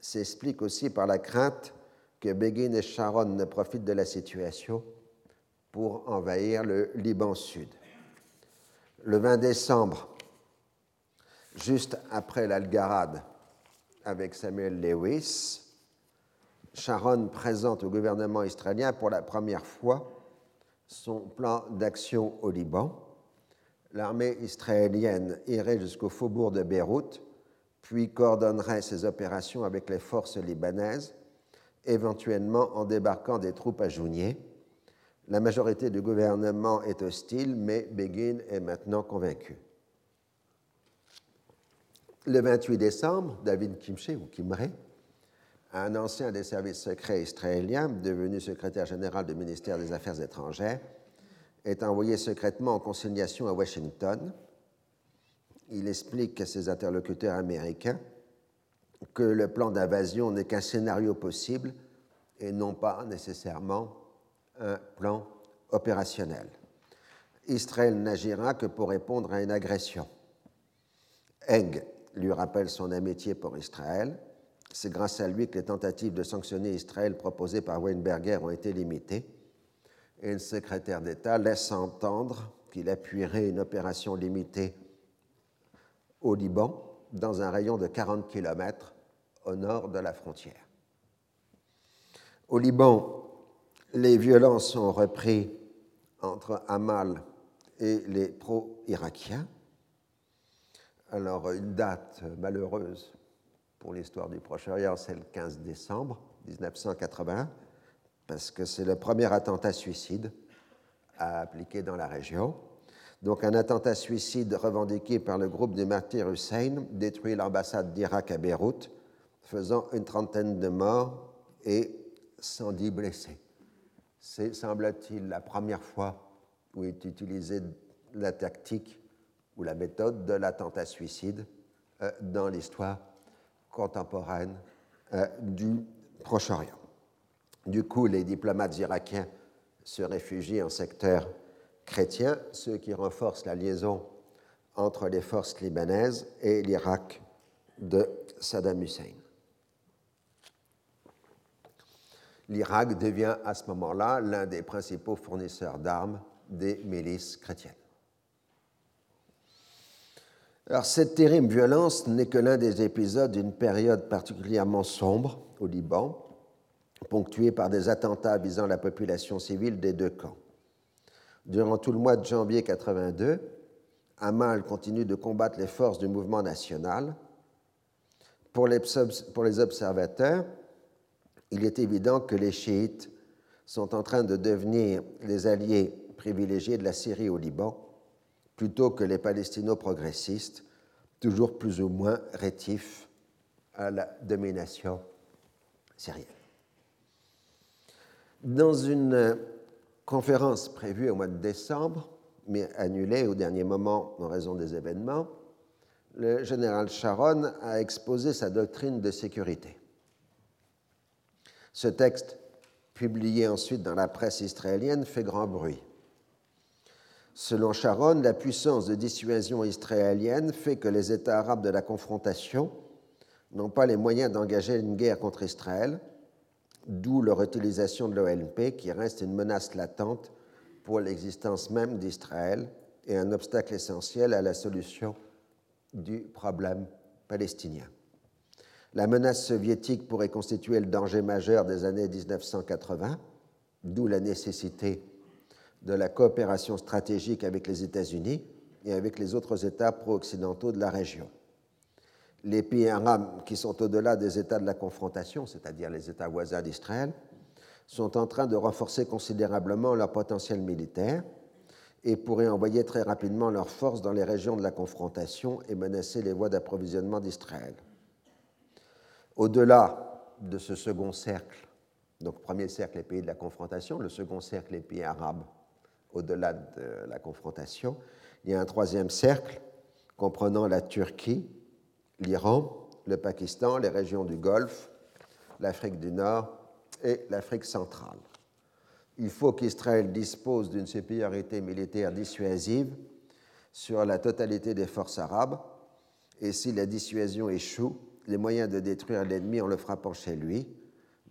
s'explique aussi par la crainte que Begin et Sharon ne profitent de la situation pour envahir le Liban Sud. Le 20 décembre, juste après l'Algarade, avec Samuel Lewis, Sharon présente au gouvernement israélien pour la première fois son plan d'action au Liban. L'armée israélienne irait jusqu'au faubourg de Beyrouth, puis coordonnerait ses opérations avec les forces libanaises, éventuellement en débarquant des troupes à Jounier. La majorité du gouvernement est hostile, mais Begin est maintenant convaincu. Le 28 décembre, David Kimche ou Kimre, un ancien des services secrets israéliens, devenu secrétaire général du ministère des Affaires étrangères, est envoyé secrètement en conciliation à Washington. Il explique à ses interlocuteurs américains que le plan d'invasion n'est qu'un scénario possible et non pas nécessairement un plan opérationnel. Israël n'agira que pour répondre à une agression. Eng lui rappelle son amitié pour Israël c'est grâce à lui que les tentatives de sanctionner Israël proposées par Weinberger ont été limitées. Et le secrétaire d'État laisse entendre qu'il appuierait une opération limitée au Liban, dans un rayon de 40 km au nord de la frontière. Au Liban, les violences sont reprises entre Amal et les pro-irakiens. Alors, une date malheureuse pour l'histoire du Proche-Orient, c'est le 15 décembre 1980, parce que c'est le premier attentat suicide à appliquer dans la région. Donc un attentat suicide revendiqué par le groupe des martyrs Hussein détruit l'ambassade d'Irak à Beyrouth, faisant une trentaine de morts et 110 blessés. C'est, semble-t-il, la première fois où est utilisée la tactique ou la méthode de l'attentat suicide euh, dans l'histoire contemporaine euh, du Proche-Orient. Du coup, les diplomates irakiens se réfugient en secteur chrétien, ce qui renforce la liaison entre les forces libanaises et l'Irak de Saddam Hussein. L'Irak devient à ce moment-là l'un des principaux fournisseurs d'armes des milices chrétiennes. Alors, cette terrible violence n'est que l'un des épisodes d'une période particulièrement sombre au Liban, ponctuée par des attentats visant la population civile des deux camps. Durant tout le mois de janvier 82, Amal continue de combattre les forces du mouvement national. Pour les, pour les observateurs, il est évident que les chiites sont en train de devenir les alliés privilégiés de la Syrie au Liban plutôt que les palestino-progressistes, toujours plus ou moins rétifs à la domination syrienne. Dans une conférence prévue au mois de décembre, mais annulée au dernier moment en raison des événements, le général Sharon a exposé sa doctrine de sécurité. Ce texte, publié ensuite dans la presse israélienne, fait grand bruit. Selon Sharon, la puissance de dissuasion israélienne fait que les États arabes de la confrontation n'ont pas les moyens d'engager une guerre contre Israël, d'où leur utilisation de l'OLP qui reste une menace latente pour l'existence même d'Israël et un obstacle essentiel à la solution du problème palestinien. La menace soviétique pourrait constituer le danger majeur des années 1980, d'où la nécessité de la coopération stratégique avec les États-Unis et avec les autres États pro-occidentaux de la région. Les pays arabes qui sont au-delà des États de la confrontation, c'est-à-dire les États voisins d'Israël, sont en train de renforcer considérablement leur potentiel militaire et pourraient envoyer très rapidement leurs forces dans les régions de la confrontation et menacer les voies d'approvisionnement d'Israël. Au-delà de ce second cercle, donc premier cercle les pays de la confrontation, le second cercle les pays arabes au-delà de la confrontation. Il y a un troisième cercle comprenant la Turquie, l'Iran, le Pakistan, les régions du Golfe, l'Afrique du Nord et l'Afrique centrale. Il faut qu'Israël dispose d'une supériorité militaire dissuasive sur la totalité des forces arabes, et si la dissuasion échoue, les moyens de détruire l'ennemi en le frappant chez lui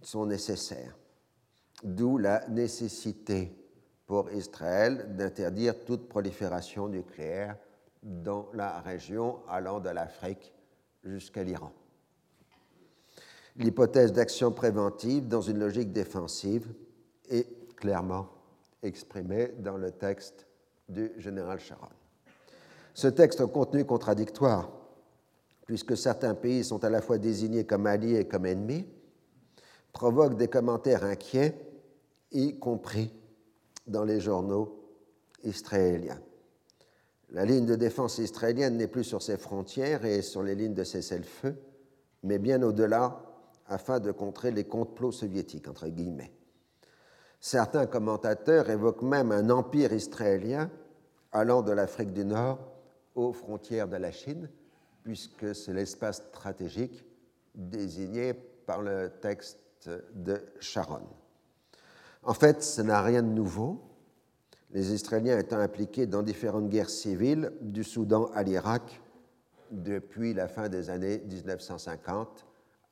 sont nécessaires. D'où la nécessité pour Israël d'interdire toute prolifération nucléaire dans la région allant de l'Afrique jusqu'à l'Iran. L'hypothèse d'action préventive dans une logique défensive est clairement exprimée dans le texte du général Sharon. Ce texte au contenu contradictoire, puisque certains pays sont à la fois désignés comme alliés et comme ennemis, provoque des commentaires inquiets, y compris dans les journaux israéliens. La ligne de défense israélienne n'est plus sur ses frontières et sur les lignes de cessez-le-feu, mais bien au-delà afin de contrer les complots soviétiques, entre guillemets. Certains commentateurs évoquent même un empire israélien allant de l'Afrique du Nord aux frontières de la Chine, puisque c'est l'espace stratégique désigné par le texte de Sharon. En fait, ce n'a rien de nouveau, les Israéliens étant impliqués dans différentes guerres civiles, du Soudan à l'Irak, depuis la fin des années 1950,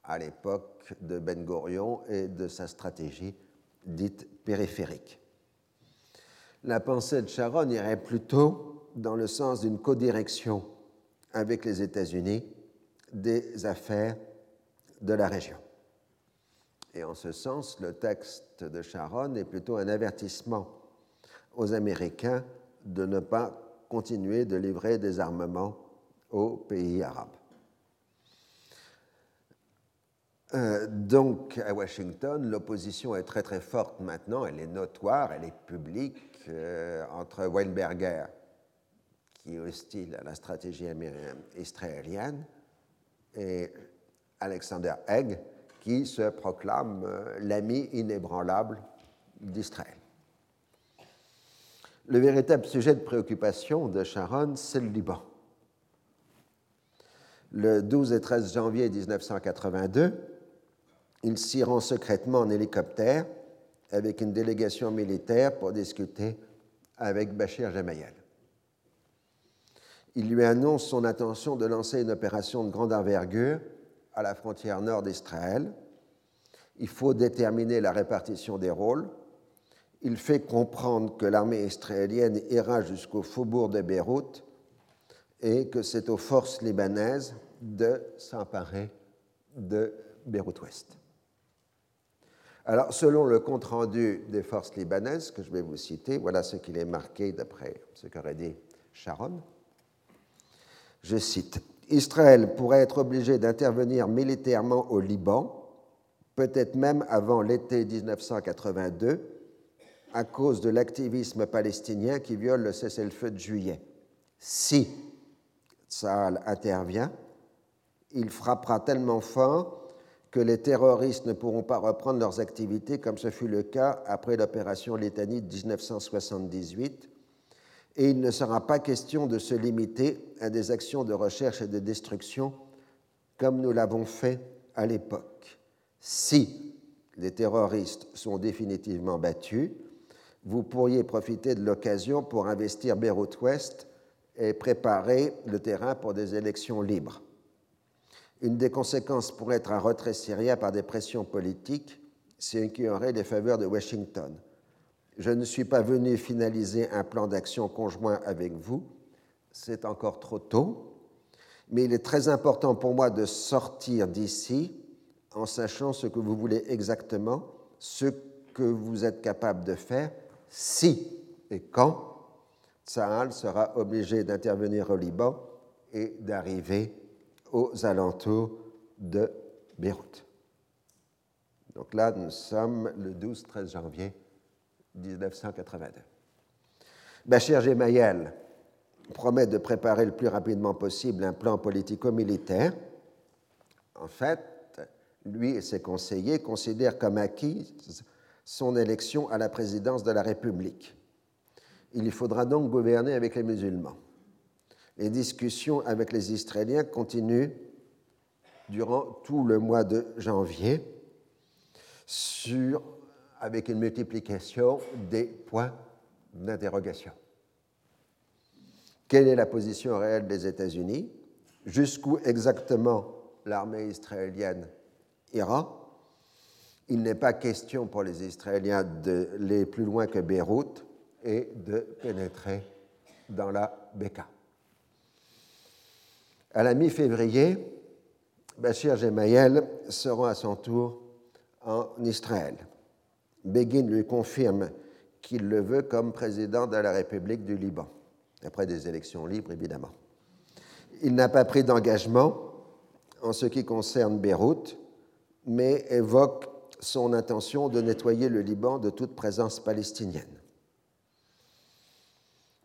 à l'époque de Ben Gurion et de sa stratégie dite périphérique. La pensée de Sharon irait plutôt dans le sens d'une codirection avec les États-Unis des affaires de la région. Et en ce sens, le texte de Sharon est plutôt un avertissement aux Américains de ne pas continuer de livrer des armements aux pays arabes. Euh, donc, à Washington, l'opposition est très très forte maintenant, elle est notoire, elle est publique, euh, entre Weinberger, qui est hostile à la stratégie israélienne, et Alexander Haig, qui se proclame euh, l'ami inébranlable d'Israël. Le véritable sujet de préoccupation de Sharon, c'est le Liban. Le 12 et 13 janvier 1982, il s'y rend secrètement en hélicoptère avec une délégation militaire pour discuter avec Bachir Gemayel. Il lui annonce son intention de lancer une opération de grande envergure à la frontière nord d'Israël. Il faut déterminer la répartition des rôles il fait comprendre que l'armée israélienne ira jusqu'au faubourg de Beyrouth et que c'est aux forces libanaises de s'emparer de Beyrouth-Ouest. Alors, selon le compte-rendu des forces libanaises que je vais vous citer, voilà ce qu'il est marqué d'après ce qu'aurait dit Sharon. Je cite Israël pourrait être obligé d'intervenir militairement au Liban, peut-être même avant l'été 1982, à cause de l'activisme palestinien qui viole le cessez-le-feu de juillet. Si Tsahal intervient, il frappera tellement fort que les terroristes ne pourront pas reprendre leurs activités comme ce fut le cas après l'opération Litanie de 1978, et il ne sera pas question de se limiter à des actions de recherche et de destruction comme nous l'avons fait à l'époque. Si les terroristes sont définitivement battus, vous pourriez profiter de l'occasion pour investir Beyrouth-Ouest et préparer le terrain pour des élections libres. Une des conséquences pourrait être un retrait syrien par des pressions politiques, ce qui aurait les faveurs de Washington. Je ne suis pas venu finaliser un plan d'action conjoint avec vous, c'est encore trop tôt, mais il est très important pour moi de sortir d'ici en sachant ce que vous voulez exactement, ce que vous êtes capable de faire si et quand. Tsahal sera obligé d'intervenir au Liban et d'arriver aux alentours de Beyrouth. Donc là, nous sommes le 12-13 janvier 1982. Bachir Gemayel promet de préparer le plus rapidement possible un plan politico-militaire. En fait, lui et ses conseillers considèrent comme acquis son élection à la présidence de la République. Il faudra donc gouverner avec les musulmans. Les discussions avec les Israéliens continuent durant tout le mois de janvier sur, avec une multiplication des points d'interrogation. Quelle est la position réelle des États-Unis? Jusqu'où exactement l'armée israélienne ira? Il n'est pas question pour les Israéliens d'aller plus loin que Beyrouth et de pénétrer dans la Beka. À la mi-février, Bachir Gemayel se rend à son tour en Israël. Begin lui confirme qu'il le veut comme président de la République du Liban, après des élections libres évidemment. Il n'a pas pris d'engagement en ce qui concerne Beyrouth, mais évoque son intention de nettoyer le Liban de toute présence palestinienne.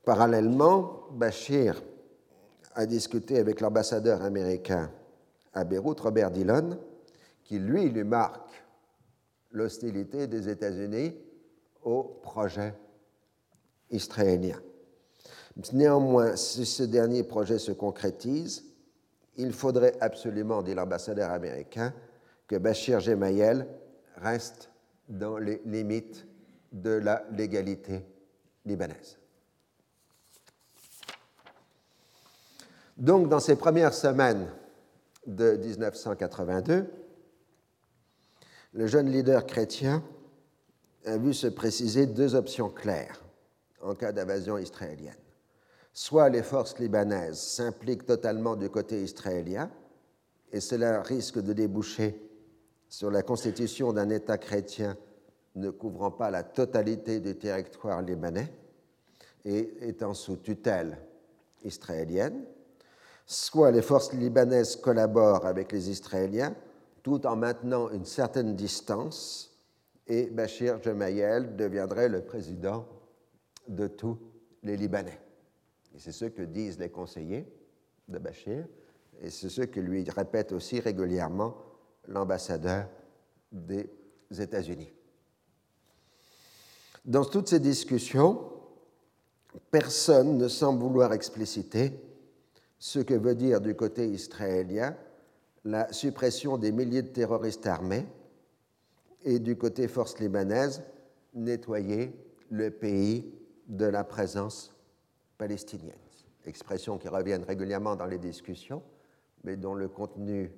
Parallèlement, Bachir a discuté avec l'ambassadeur américain à Beyrouth, Robert Dillon, qui lui lui marque l'hostilité des États-Unis au projet israélien. Néanmoins, si ce dernier projet se concrétise, il faudrait absolument, dit l'ambassadeur américain, que Bachir Gemayel reste dans les limites de la légalité libanaise. Donc, dans ces premières semaines de 1982, le jeune leader chrétien a vu se préciser deux options claires en cas d'invasion israélienne. Soit les forces libanaises s'impliquent totalement du côté israélien, et cela risque de déboucher sur la constitution d'un État chrétien ne couvrant pas la totalité du territoire libanais et étant sous tutelle israélienne, soit les forces libanaises collaborent avec les Israéliens tout en maintenant une certaine distance et Bachir Gemayel deviendrait le président de tous les Libanais. Et c'est ce que disent les conseillers de Bachir et c'est ce que lui répète aussi régulièrement l'ambassadeur des États-Unis. Dans toutes ces discussions, personne ne semble vouloir expliciter ce que veut dire du côté israélien la suppression des milliers de terroristes armés et du côté force libanaise nettoyer le pays de la présence palestinienne. Expressions qui reviennent régulièrement dans les discussions, mais dont le contenu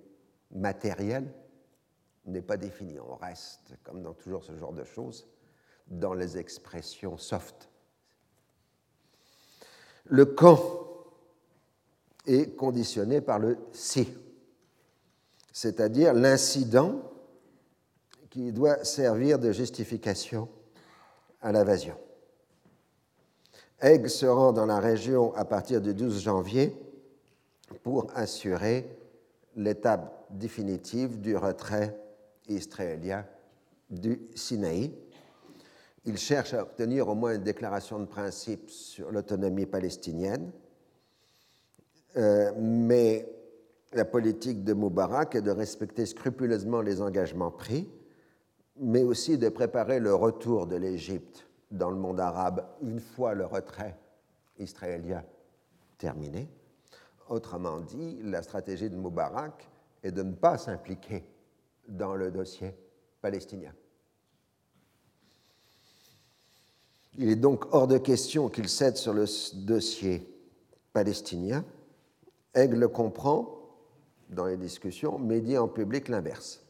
matériel n'est pas défini. On reste, comme dans toujours ce genre de choses, dans les expressions soft. Le camp est conditionné par le si, c'est-à-dire l'incident qui doit servir de justification à l'invasion. Egg se rend dans la région à partir du 12 janvier pour assurer l'étape définitive du retrait israélien du Sinaï. Il cherche à obtenir au moins une déclaration de principe sur l'autonomie palestinienne euh, mais la politique de Moubarak est de respecter scrupuleusement les engagements pris, mais aussi de préparer le retour de l'Égypte dans le monde arabe une fois le retrait israélien terminé. Autrement dit, la stratégie de Moubarak est de ne pas s'impliquer dans le dossier palestinien. Il est donc hors de question qu'il cède sur le dossier palestinien, Aigle le comprend dans les discussions, mais dit en public l'inverse.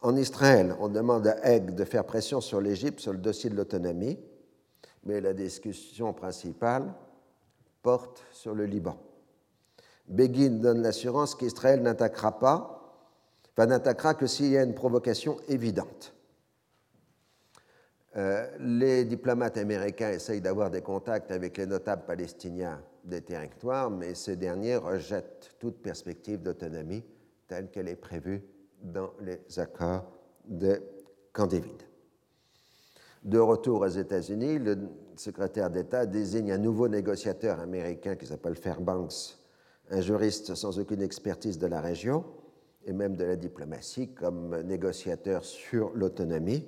En Israël, on demande à Aigle de faire pression sur l'Égypte sur le dossier de l'autonomie, mais la discussion principale porte sur le Liban. Begin donne l'assurance qu'Israël n'attaquera pas, enfin n'attaquera que s'il y a une provocation évidente. Euh, les diplomates américains essayent d'avoir des contacts avec les notables palestiniens des territoires, mais ces derniers rejettent toute perspective d'autonomie telle qu'elle est prévue dans les accords de Camp. De retour aux États-Unis, le secrétaire d'État désigne un nouveau négociateur américain qui s'appelle Fairbanks, un juriste sans aucune expertise de la région et même de la diplomatie comme négociateur sur l'autonomie.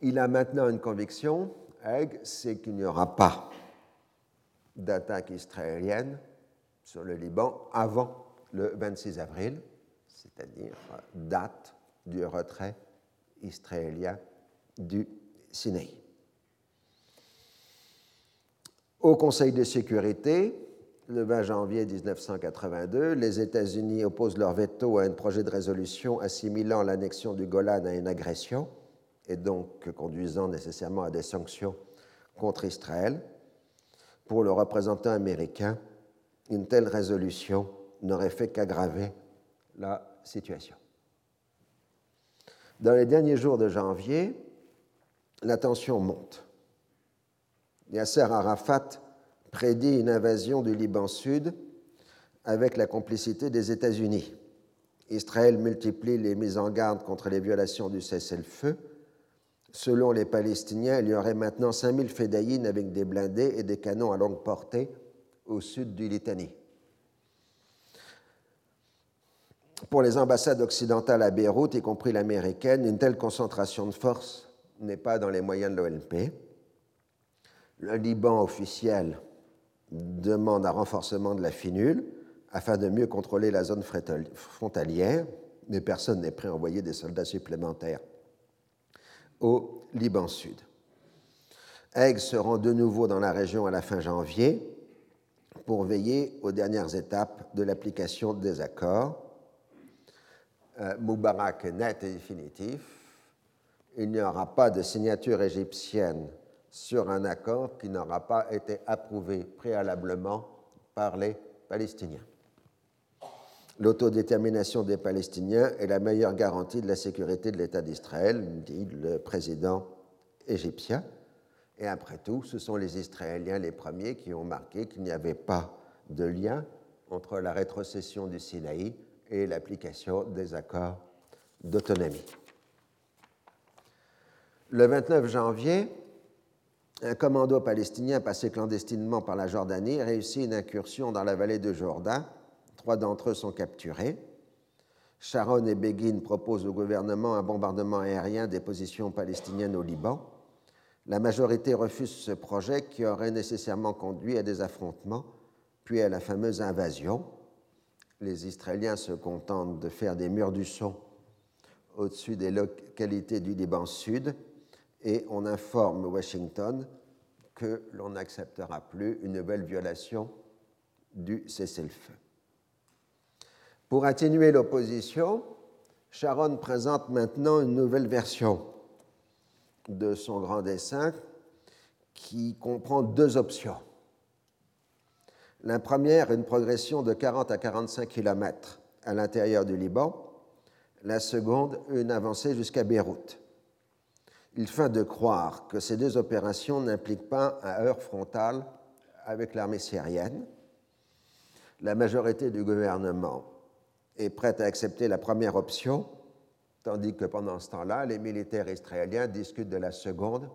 Il a maintenant une conviction, Haig, c'est qu'il n'y aura pas d'attaque israélienne sur le Liban avant le 26 avril, c'est-à-dire date du retrait israélien du Sinaï. Au Conseil de sécurité, le 20 janvier 1982, les États-Unis opposent leur veto à un projet de résolution assimilant l'annexion du Golan à une agression et donc conduisant nécessairement à des sanctions contre Israël. Pour le représentant américain, une telle résolution n'aurait fait qu'aggraver la situation. Dans les derniers jours de janvier, la tension monte. Yasser Arafat prédit une invasion du Liban Sud avec la complicité des États-Unis. Israël multiplie les mises en garde contre les violations du cessez-le-feu. Selon les Palestiniens, il y aurait maintenant 5000 fédayines avec des blindés et des canons à longue portée au sud du Litanie. Pour les ambassades occidentales à Beyrouth, y compris l'américaine, une telle concentration de forces n'est pas dans les moyens de l'OLP. Le Liban officiel demande un renforcement de la finule afin de mieux contrôler la zone frontalière, mais personne n'est prêt à envoyer des soldats supplémentaires au Liban Sud. Aigues se rend de nouveau dans la région à la fin janvier pour veiller aux dernières étapes de l'application des accords. Euh, Moubarak net et définitif. Il n'y aura pas de signature égyptienne sur un accord qui n'aura pas été approuvé préalablement par les Palestiniens. L'autodétermination des Palestiniens est la meilleure garantie de la sécurité de l'État d'Israël, dit le président égyptien. Et après tout, ce sont les Israéliens les premiers qui ont marqué qu'il n'y avait pas de lien entre la rétrocession du Sinaï et l'application des accords d'autonomie. Le 29 janvier, un commando palestinien passé clandestinement par la Jordanie réussit une incursion dans la vallée de Jourdain. Trois d'entre eux sont capturés. Sharon et Begin proposent au gouvernement un bombardement aérien des positions palestiniennes au Liban. La majorité refuse ce projet qui aurait nécessairement conduit à des affrontements, puis à la fameuse invasion. Les Israéliens se contentent de faire des murs du son au-dessus des localités du Liban Sud et on informe Washington que l'on n'acceptera plus une nouvelle violation du cessez-le-feu. Pour atténuer l'opposition, Sharon présente maintenant une nouvelle version de son grand dessin qui comprend deux options. La première, une progression de 40 à 45 km à l'intérieur du Liban. La seconde, une avancée jusqu'à Beyrouth il feint de croire que ces deux opérations n'impliquent pas un heurt frontal avec l'armée syrienne. La majorité du gouvernement est prête à accepter la première option, tandis que pendant ce temps-là, les militaires israéliens discutent de la seconde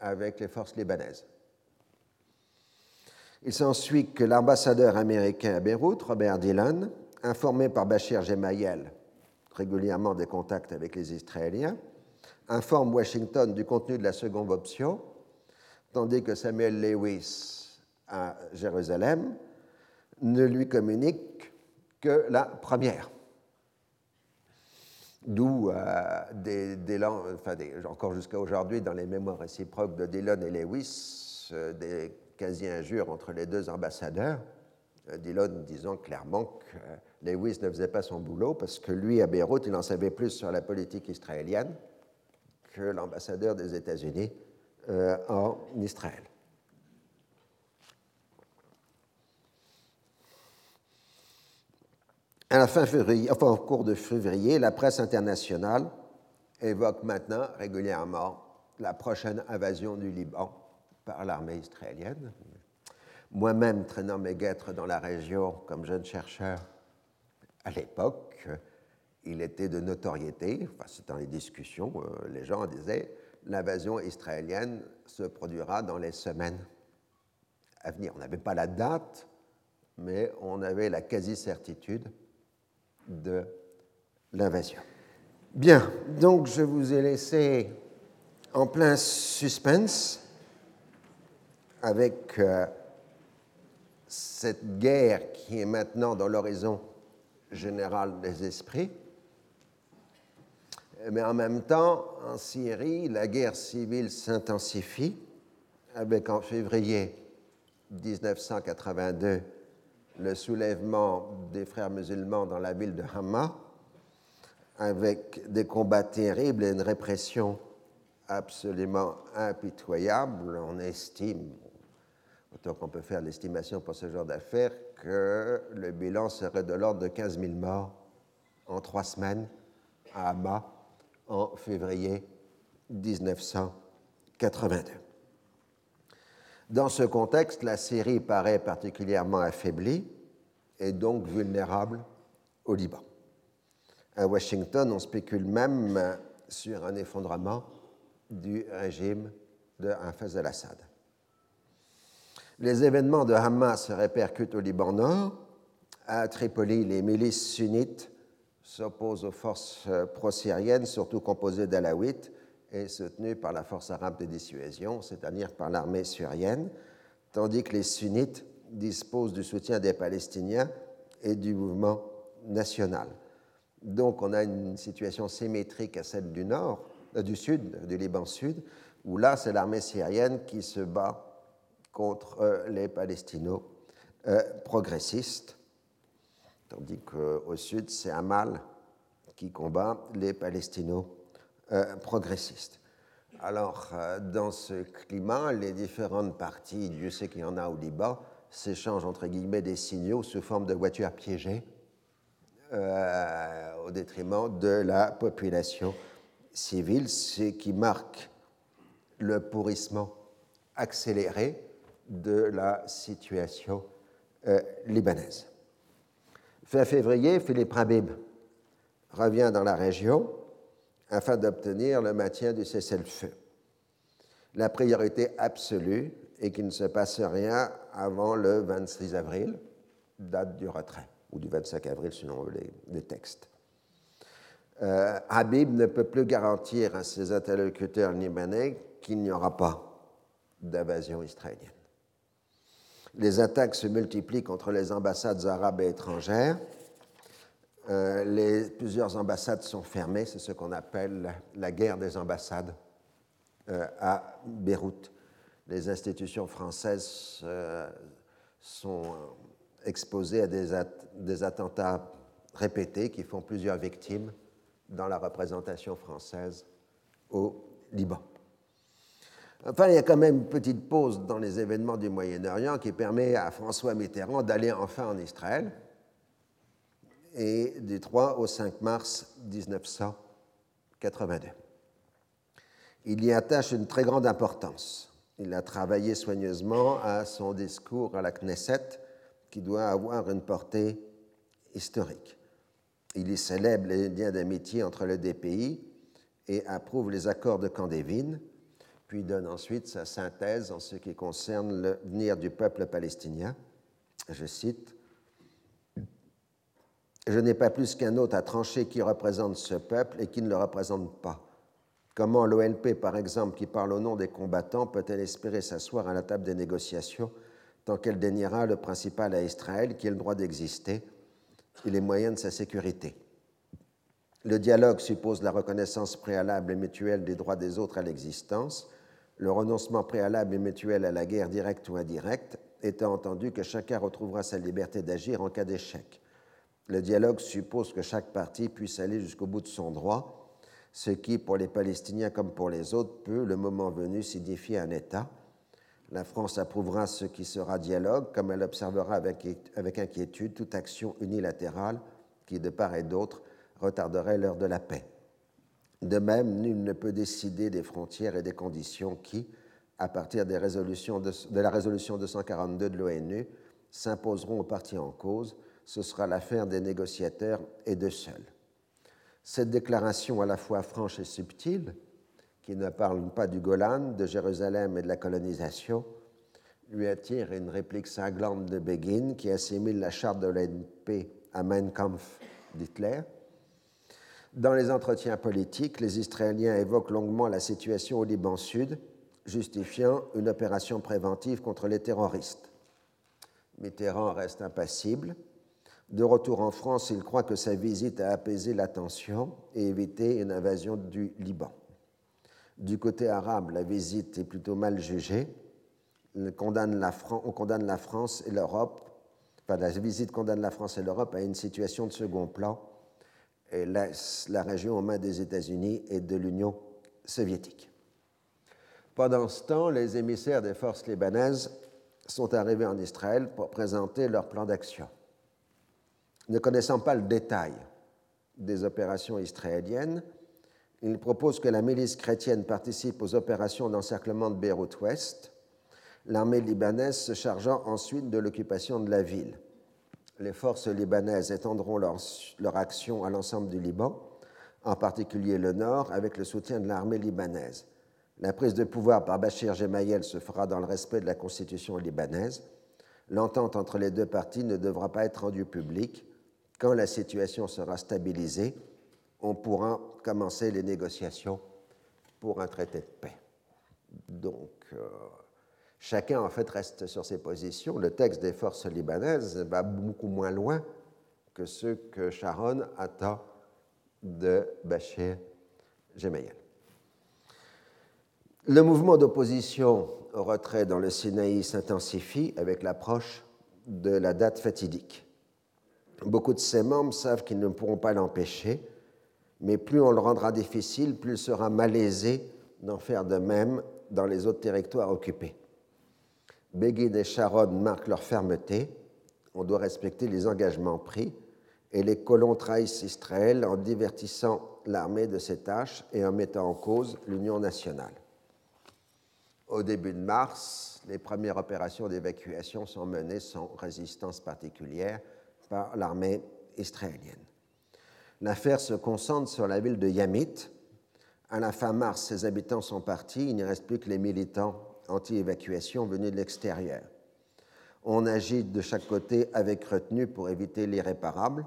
avec les forces libanaises. Il s'ensuit que l'ambassadeur américain à Beyrouth, Robert Dillon, informé par Bachir Gemayel régulièrement des contacts avec les Israéliens, informe Washington du contenu de la seconde option, tandis que Samuel Lewis à Jérusalem ne lui communique que la première. D'où, euh, encore jusqu'à aujourd'hui, dans les mémoires réciproques de Dillon et Lewis, euh, des quasi-injures entre les deux ambassadeurs. Euh, Dillon disant clairement que Lewis ne faisait pas son boulot parce que lui, à Beyrouth, il en savait plus sur la politique israélienne que l'ambassadeur des États-Unis en Israël. À la fin février, enfin, au cours de février, la presse internationale évoque maintenant régulièrement la prochaine invasion du Liban par l'armée israélienne. Moi-même, traînant mes guêtres dans la région comme jeune chercheur à l'époque, il était de notoriété, enfin, c'est dans les discussions, euh, les gens disaient l'invasion israélienne se produira dans les semaines à venir. On n'avait pas la date, mais on avait la quasi-certitude de l'invasion. Bien, donc je vous ai laissé en plein suspense avec euh, cette guerre qui est maintenant dans l'horizon général des esprits mais en même temps, en Syrie, la guerre civile s'intensifie avec en février 1982 le soulèvement des frères musulmans dans la ville de Hama, avec des combats terribles et une répression absolument impitoyable. On estime Donc on peut faire l'estimation pour ce genre d'affaires que le bilan serait de l'ordre de 15 000 morts en trois semaines à Hama en février 1982. Dans ce contexte, la Syrie paraît particulièrement affaiblie et donc vulnérable au Liban. À Washington, on spécule même sur un effondrement du régime de Hafez al-Assad. Les événements de Hamas se répercutent au Liban Nord. À Tripoli, les milices sunnites s'opposent aux forces pro-syriennes, surtout composées d'alaouites et soutenues par la force arabe de dissuasion, c'est-à-dire par l'armée syrienne, tandis que les sunnites disposent du soutien des Palestiniens et du mouvement national. Donc on a une situation symétrique à celle du nord, euh, du sud, du Liban sud, où là c'est l'armée syrienne qui se bat contre euh, les palestino-progressistes, tandis qu'au sud c'est Amal qui combat les palestino-progressistes. Alors, euh, dans ce climat, les différentes parties, Dieu sait qu'il y en a au Liban, s'échangent entre guillemets des signaux sous forme de voitures piégées euh, au détriment de la population civile, ce qui marque le pourrissement accéléré de la situation euh, libanaise. Fin février, Philippe Rabib revient dans la région afin d'obtenir le maintien du cessez-le-feu. La priorité absolue est qu'il ne se passe rien avant le 26 avril, date du retrait ou du 25 avril selon les, textes. Euh, Habib ne peut plus garantir à ses interlocuteurs libanais qu'il n'y aura pas d'invasion israélienne. Les attaques se multiplient contre les ambassades arabes et étrangères. Euh, les, plusieurs ambassades sont fermées, c'est ce qu'on appelle la, guerre des ambassades euh, à Beyrouth. Les institutions françaises euh, sont exposés à des, attentats répétés qui font plusieurs victimes dans la représentation française au Liban. Enfin, il y a quand même une petite pause dans les événements du Moyen-Orient qui permet à François Mitterrand d'aller enfin en Israël. Et du 3 au 5 mars 1982. Il y attache une très grande importance. Il a travaillé soigneusement à son discours à la Knesset qui doit avoir une portée historique. Il y célèbre les liens d'amitié entre les deux pays et approuve les accords de Camp David, puis donne ensuite sa synthèse en ce qui concerne l'avenir du peuple palestinien. Je cite Je n'ai pas plus qu'un autre à trancher qui représente ce peuple et qui ne le représente pas. Comment l'OLP, par exemple, qui parle au nom des combattants, peut-elle espérer s'asseoir à la table des négociations tant qu'elle déniera le principal à Israël qui a le droit d'exister et les moyens de sa sécurité? Le dialogue suppose la reconnaissance préalable et mutuelle des droits des autres à l'existence, le renoncement préalable et mutuel à la guerre directe ou indirecte, étant entendu que chacun retrouvera sa liberté d'agir en cas d'échec. Le dialogue suppose que chaque partie puisse aller jusqu'au bout de son droit, ce qui, pour les Palestiniens comme pour les autres, peut, le moment venu, signifier un État, la France approuvera ce qui sera dialogue, comme elle observera avec, inquiétude toute action unilatérale qui, de part et d'autre, retarderait l'heure de la paix. De même, nul ne peut décider des frontières et des conditions qui, à partir de, de la résolution 242 de l'ONU, s'imposeront aux parties en cause. Ce sera l'affaire des négociateurs et de seuls. Cette déclaration à la fois franche et subtile qui ne parle pas du Golan, de Jérusalem et de la colonisation, lui attire une réplique cinglante de Begin qui assimile la charte de l'NP à Mein Kampf d'Hitler. Dans les entretiens politiques, les Israéliens évoquent longuement la situation au Liban Sud, justifiant une opération préventive contre les terroristes. Mitterrand reste impassible. De retour en France, il croit que sa visite a apaisé la tension et évité une invasion du Liban. Du côté arabe, la visite est plutôt mal jugée. On condamne la, France et l'Europe, la visite condamne la France et l'Europe à une situation de second plan et laisse la région aux mains des États-Unis et de l'Union soviétique. Pendant ce temps, les émissaires des forces libanaises sont arrivés en Israël pour présenter leur plan d'action. Ne connaissant pas le détail des opérations israéliennes, ils proposent que la milice chrétienne participe aux opérations d'encerclement de Beyrouth-Ouest, l'armée libanaise se chargeant ensuite de l'occupation de la ville. Les forces libanaises étendront leur, leur action à l'ensemble du Liban, en particulier le nord, avec le soutien de l'armée libanaise. La prise de pouvoir par Bachir Gemayel se fera dans le respect de la constitution libanaise. L'entente entre les deux parties ne devra pas être rendue publique. Quand la situation sera stabilisée, on pourra commencer les négociations pour un traité de paix. Donc, euh, chacun en fait reste sur ses positions. Le texte des forces libanaises va beaucoup moins loin que ce que Sharon attend de Bachir Gemayel. Le mouvement d'opposition au retrait dans le Sinaï s'intensifie avec l'approche de la date fatidique. Beaucoup de ses membres savent qu'ils ne pourront pas l'empêcher, mais plus on le rendra difficile, plus il sera malaisé d'en faire de même dans les autres territoires occupés. Begin et Sharon marquent leur fermeté, on doit respecter les engagements pris, et les colons trahissent Israël en divertissant l'armée de ses tâches et en mettant en cause l'Union nationale. Au début de mars, les premières opérations d'évacuation sont menées sans résistance particulière par l'armée israélienne. L'affaire se concentre sur la ville de Yamit. À la fin mars, ses habitants sont partis, il ne reste plus que les militants anti-évacuation venus de l'extérieur. On agit de chaque côté avec retenue pour éviter l'irréparable,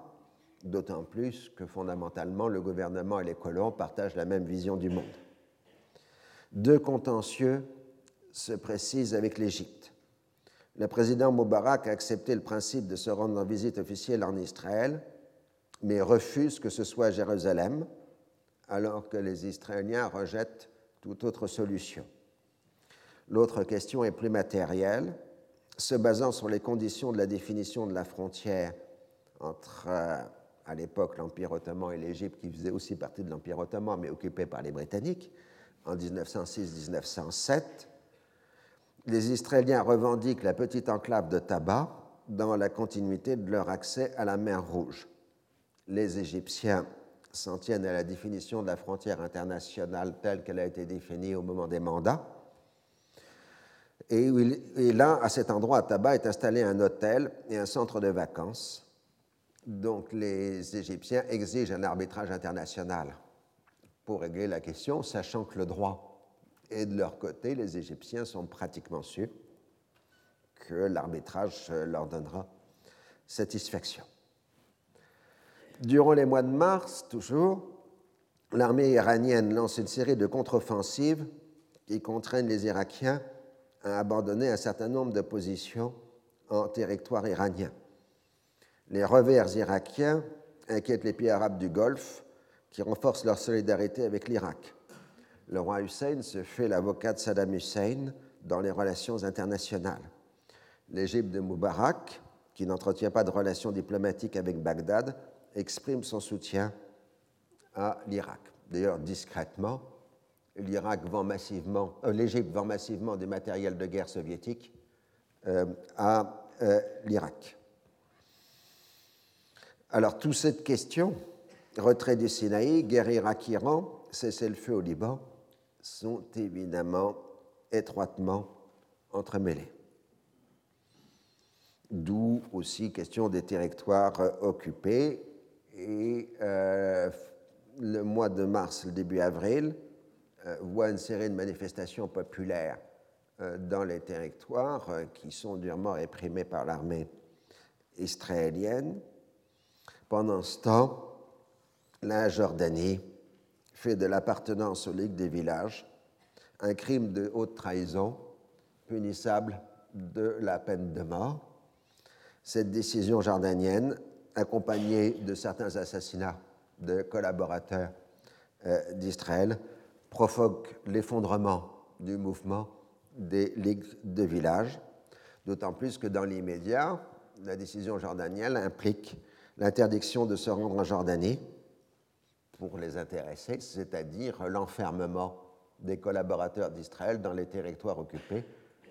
d'autant plus que fondamentalement le gouvernement et les colons partagent la même vision du monde. Deux contentieux se précise avec l'Égypte. Le président Moubarak a accepté le principe de se rendre en visite officielle en Israël, mais refuse que ce soit Jérusalem, alors que les Israéliens rejettent toute autre solution. L'autre question est plus matérielle, se basant sur les conditions de la définition de la frontière entre, euh, à l'époque, l'Empire ottoman et l'Égypte, qui faisait aussi partie de l'Empire ottoman, mais occupé par les Britanniques, en 1906-1907 les Israéliens revendiquent la petite enclave de Taba dans la continuité de leur accès à la mer Rouge. Les Égyptiens s'en tiennent à la définition de la frontière internationale telle qu'elle a été définie au moment des mandats. Et, là, à cet endroit, à Taba, est installé un hôtel et un centre de vacances. Donc les Égyptiens exigent un arbitrage international pour régler la question, sachant que le droit et de leur côté, les Égyptiens sont pratiquement sûrs que l'arbitrage leur donnera satisfaction. Durant les mois de mars, toujours, l'armée iranienne lance une série de contre-offensives qui contraignent les Irakiens à abandonner un certain nombre de positions en territoire iranien. Les revers irakiens inquiètent les pays arabes du Golfe qui renforcent leur solidarité avec l'Irak le roi Hussein se fait l'avocat de Saddam Hussein dans les relations internationales. L'Égypte de Moubarak, qui n'entretient pas de relations diplomatiques avec Bagdad, exprime son soutien à l'Irak. D'ailleurs, discrètement, euh, l'Égypte vend massivement du matériel de guerre soviétique euh, à euh, l'Irak. Alors, toute cette question, retrait du Sinaï, guerre Irak-Iran, cessez-le-feu au Liban, sont évidemment étroitement entremêlés. D'où aussi question des territoires occupés. Et euh, le mois de mars, le début avril, euh, voit une série de manifestations populaires euh, dans les territoires qui sont durement réprimés par l'armée israélienne. Pendant ce temps, la Jordanie fait de l'appartenance aux ligues des villages un crime de haute trahison punissable de la peine de mort. Cette décision jordanienne, accompagnée de certains assassinats de collaborateurs euh, d'Israël, provoque l'effondrement du mouvement des ligues de village, d'autant plus que dans l'immédiat, la décision jordanienne implique l'interdiction de se rendre en Jordanie pour les intéressés, c'est-à-dire l'enfermement des collaborateurs d'Israël dans les territoires occupés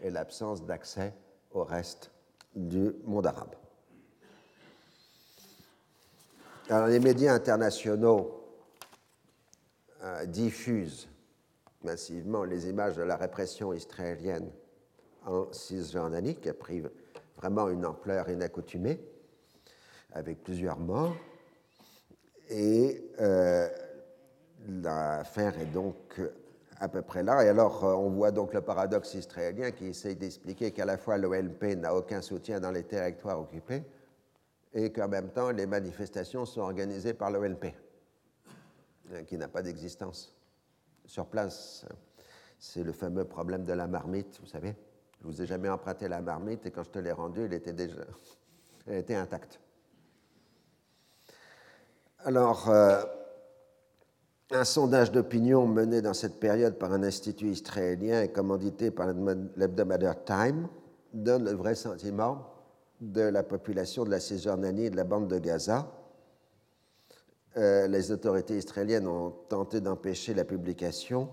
et l'absence d'accès au reste du monde arabe. Alors, les médias internationaux euh, diffusent massivement les images de la répression israélienne en Cisjordanie, qui a pris vraiment une ampleur inaccoutumée, avec plusieurs morts. Et euh, l'affaire est donc à peu près là. Et alors, euh, on voit donc le paradoxe israélien qui essaye d'expliquer qu'à la fois l'OLP n'a aucun soutien dans les territoires occupés et qu'en même temps, les manifestations sont organisées par l'OLP, euh, qui n'a pas d'existence sur place. C'est le fameux problème de la marmite, vous savez. Je vous ai jamais emprunté la marmite et quand je te l'ai rendue, elle était déjà elle était intacte. Alors, euh, un sondage d'opinion mené dans cette période par un institut israélien et commandité par l'hebdomadaire Time donne le vrai sentiment de la population de la Cisjordanie et de la bande de Gaza. Euh, les autorités israéliennes ont tenté d'empêcher la publication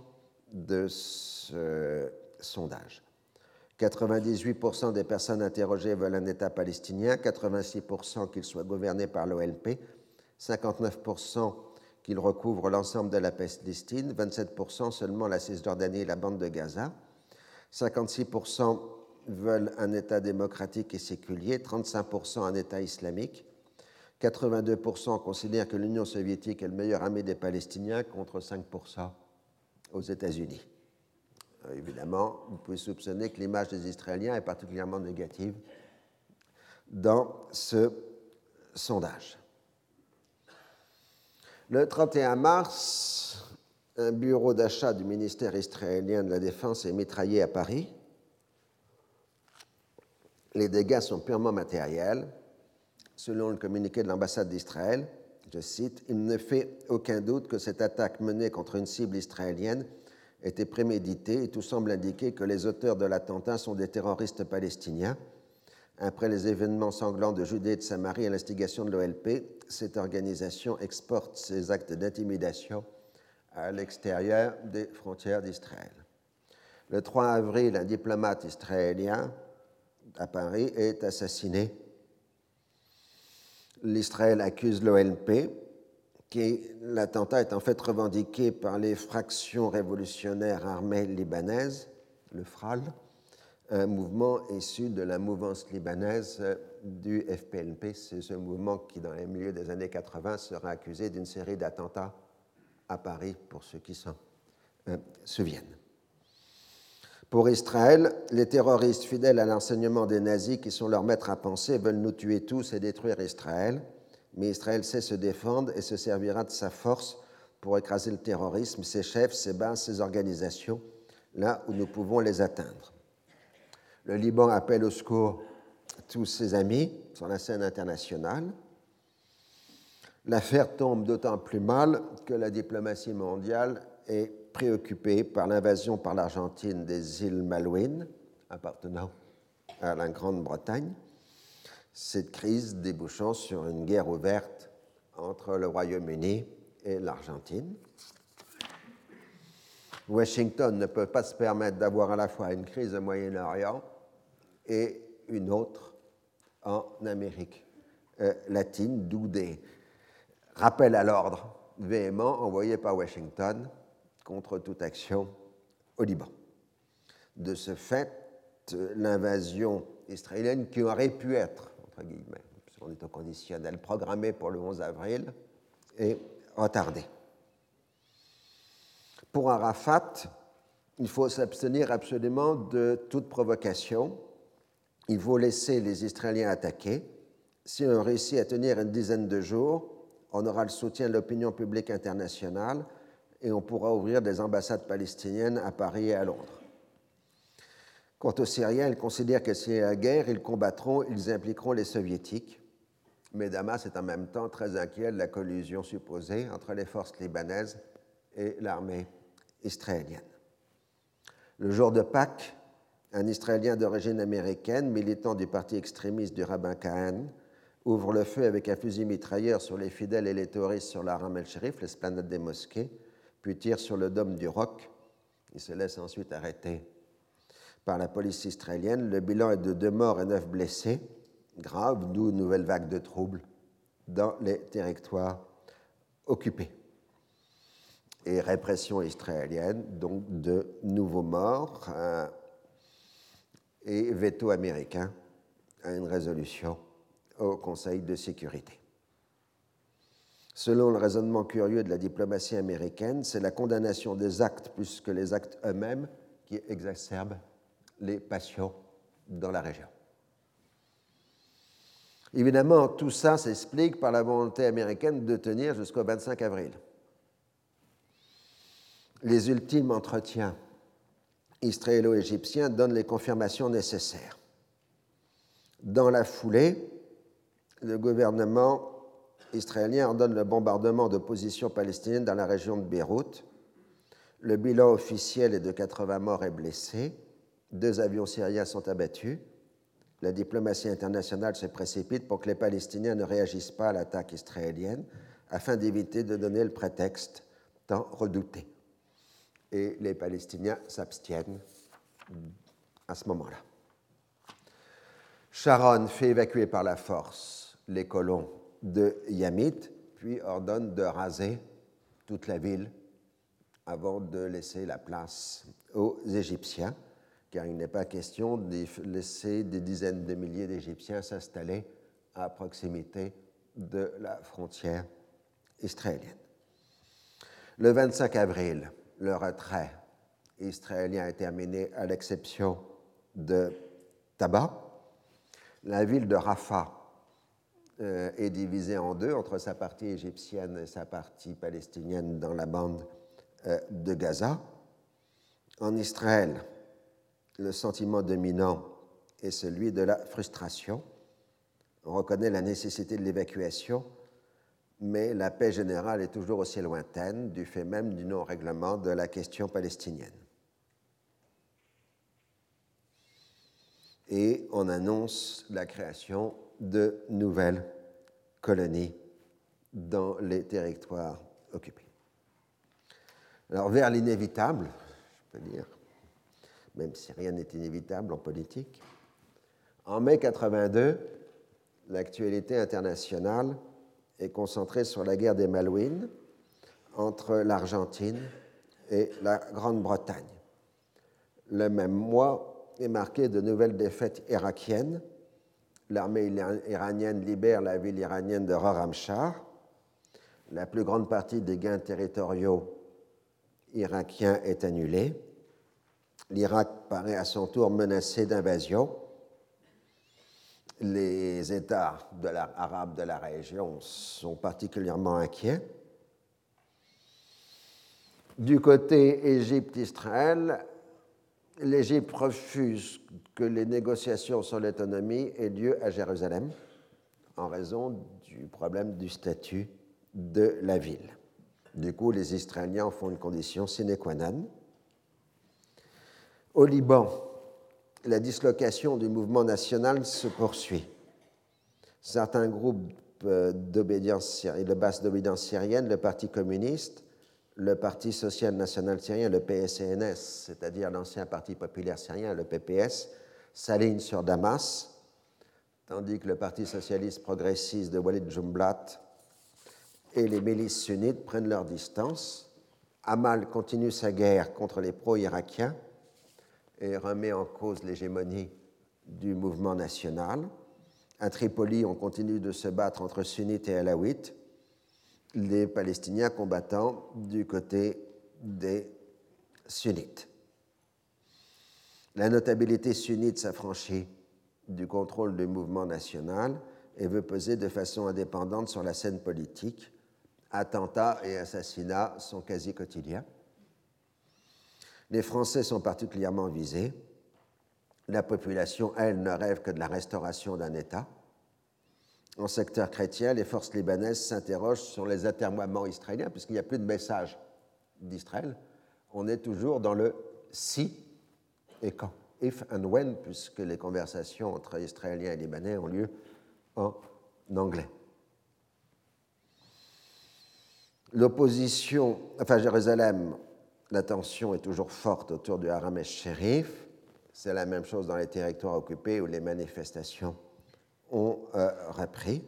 de ce sondage. 98% des personnes interrogées veulent un État palestinien, 86% qu'il soit gouverné par l'OLP, 59% qu'il recouvre l'ensemble de la Palestine, 27% seulement la Cisjordanie et la bande de Gaza, 56% veulent un État démocratique et séculier, 35% un État islamique, 82% considèrent que l'Union soviétique est le meilleur ami des Palestiniens contre 5% aux États-Unis. Euh, évidemment, vous pouvez soupçonner que l'image des Israéliens est particulièrement négative dans ce sondage. Le 31 mars, un bureau d'achat du ministère israélien de la Défense est mitraillé à Paris. Les dégâts sont purement matériels. Selon le communiqué de l'ambassade d'Israël, je cite, Il ne fait aucun doute que cette attaque menée contre une cible israélienne était préméditée et tout semble indiquer que les auteurs de l'attentat sont des terroristes palestiniens après les événements sanglants de Judée et de Samarie à l'instigation de l'OLP, cette organisation exporte ses actes d'intimidation à l'extérieur des frontières d'Israël. Le 3 avril, un diplomate israélien à Paris est assassiné. L'Israël accuse l'OLP, qui l'attentat est en fait revendiqué par les fractions révolutionnaires armées libanaises, le FRAL, un mouvement issu de la mouvance libanaise du FPNP. C'est ce mouvement qui, dans les milieux des années 80, sera accusé d'une série d'attentats à Paris, pour ceux qui s'en euh, souviennent. Pour Israël, les terroristes fidèles à l'enseignement des nazis, qui sont leurs maîtres à penser, veulent nous tuer tous et détruire Israël. Mais Israël sait se défendre et se servira de sa force pour écraser le terrorisme, ses chefs, ses bases, ses organisations, là où nous pouvons les atteindre. Le Liban appelle au secours tous ses amis sur la scène internationale. L'affaire tombe d'autant plus mal que la diplomatie mondiale est préoccupée par l'invasion par l'Argentine des îles Malouines, appartenant à la Grande-Bretagne, cette crise débouchant sur une guerre ouverte entre le Royaume-Uni et l'Argentine. Washington ne peut pas se permettre d'avoir à la fois une crise au Moyen-Orient et une autre en Amérique euh, latine, d'où des rappels à l'ordre véhéments envoyés par Washington contre toute action au Liban. De ce fait, l'invasion israélienne, qui aurait pu être, entre guillemets, puisqu'on est au conditionnel, programmée pour le 11 avril, est retardée. Pour Arafat, il faut s'abstenir absolument de toute provocation il faut laisser les Israéliens attaquer. Si on réussit à tenir une dizaine de jours, on aura le soutien de l'opinion publique internationale et on pourra ouvrir des ambassades palestiniennes à Paris et à Londres. Quant aux Syriens, ils considèrent que s'il y a guerre, ils combattront, ils impliqueront les Soviétiques. Mais Damas est en même temps très inquiet de la collusion supposée entre les forces libanaises et l'armée israélienne. Le jour de Pâques, un Israélien d'origine américaine, militant du parti extrémiste du rabbin Kahan, ouvre le feu avec un fusil mitrailleur sur les fidèles et les touristes sur la Ram el-Sharif, l'esplanade des mosquées, puis tire sur le dôme du roc. Il se laisse ensuite arrêter par la police israélienne. Le bilan est de deux morts et neuf blessés graves, d'où une nouvelle vague de troubles dans les territoires occupés. Et répression israélienne, donc de nouveaux morts et veto américain à une résolution au Conseil de sécurité. Selon le raisonnement curieux de la diplomatie américaine, c'est la condamnation des actes plus que les actes eux-mêmes qui exacerbent les passions dans la région. Évidemment, tout ça s'explique par la volonté américaine de tenir jusqu'au 25 avril. Les ultimes entretiens israélo-égyptiens donnent les confirmations nécessaires. Dans la foulée, le gouvernement israélien ordonne le bombardement de positions palestiniennes dans la région de Beyrouth. Le bilan officiel est de 80 morts et blessés. Deux avions syriens sont abattus la diplomatie internationale se précipite pour que les Palestiniens ne réagissent pas à l'attaque israélienne afin d'éviter de donner le prétexte tant redouté. Et les Palestiniens s'abstiennent à ce moment-là. Sharon fait évacuer par la force les colons de Yamit, puis ordonne de raser toute la ville avant de laisser la place aux Égyptiens car il n'est pas question de laisser des dizaines de milliers d'Égyptiens s'installer à proximité de la frontière israélienne. Le 25 avril, le retrait israélien est terminé à l'exception de Taba. La ville de Rafah euh, est divisée en deux entre sa partie égyptienne et sa partie palestinienne dans la bande euh, de Gaza. En Israël, le sentiment dominant est celui de la frustration. On reconnaît la nécessité de l'évacuation, mais la paix générale est toujours aussi lointaine du fait même du non-règlement de la question palestinienne. Et on annonce la création de nouvelles colonies dans les territoires occupés. Alors vers l'inévitable, je peux dire, même si rien n'est inévitable en politique. En mai 82, l'actualité internationale est concentrée sur la guerre des Malouines entre l'Argentine et la Grande-Bretagne. Le même mois est marqué de nouvelles défaites irakiennes. L'armée iranienne libère la ville iranienne de Raramshah. La plus grande partie des gains territoriaux irakiens est annulée l'Irak paraît à son tour menacé d'invasion. Les États arabes de la région sont particulièrement inquiets. Du côté Égypte-Israël, l'Égypte refuse que les négociations sur l'autonomie aient lieu à Jérusalem en raison du problème du statut de la ville. Du coup, les Israéliens en font une condition sine qua non. Au Liban, la dislocation du mouvement national se poursuit. Certains groupes euh, de base d'obédience syrienne, le Parti communiste, le Parti social national syrien, le PSNS, c'est-à-dire l'ancien Parti populaire syrien, le PPS, s'alignent sur Damas, tandis que le Parti socialiste progressiste de Walid Jumblat et les milices sunnites prennent leur distance. Amal continue sa guerre contre les pro-irakiens et remet en cause l'hégémonie du mouvement national. À Tripoli, on continue de se battre entre sunnites et alaouites, les Palestiniens combattant du côté des sunnites. La notabilité sunnite s'affranchit du contrôle du mouvement national et veut peser de façon indépendante sur la scène politique. Attentats et assassinats sont quasi quotidiens. Les Français sont particulièrement visés. La population, elle, ne rêve que de la restauration d'un État. En secteur chrétien, les forces libanaises s'interrogent sur les atermoiements israéliens, puisqu'il n'y a plus de message d'Israël. On est toujours dans le si et quand, if and when, puisque les conversations entre Israéliens et Libanais ont lieu en anglais. L'opposition, enfin Jérusalem la tension est toujours forte autour du Haram el-Sherif. C'est la même chose dans les territoires occupés où les manifestations ont euh, repris.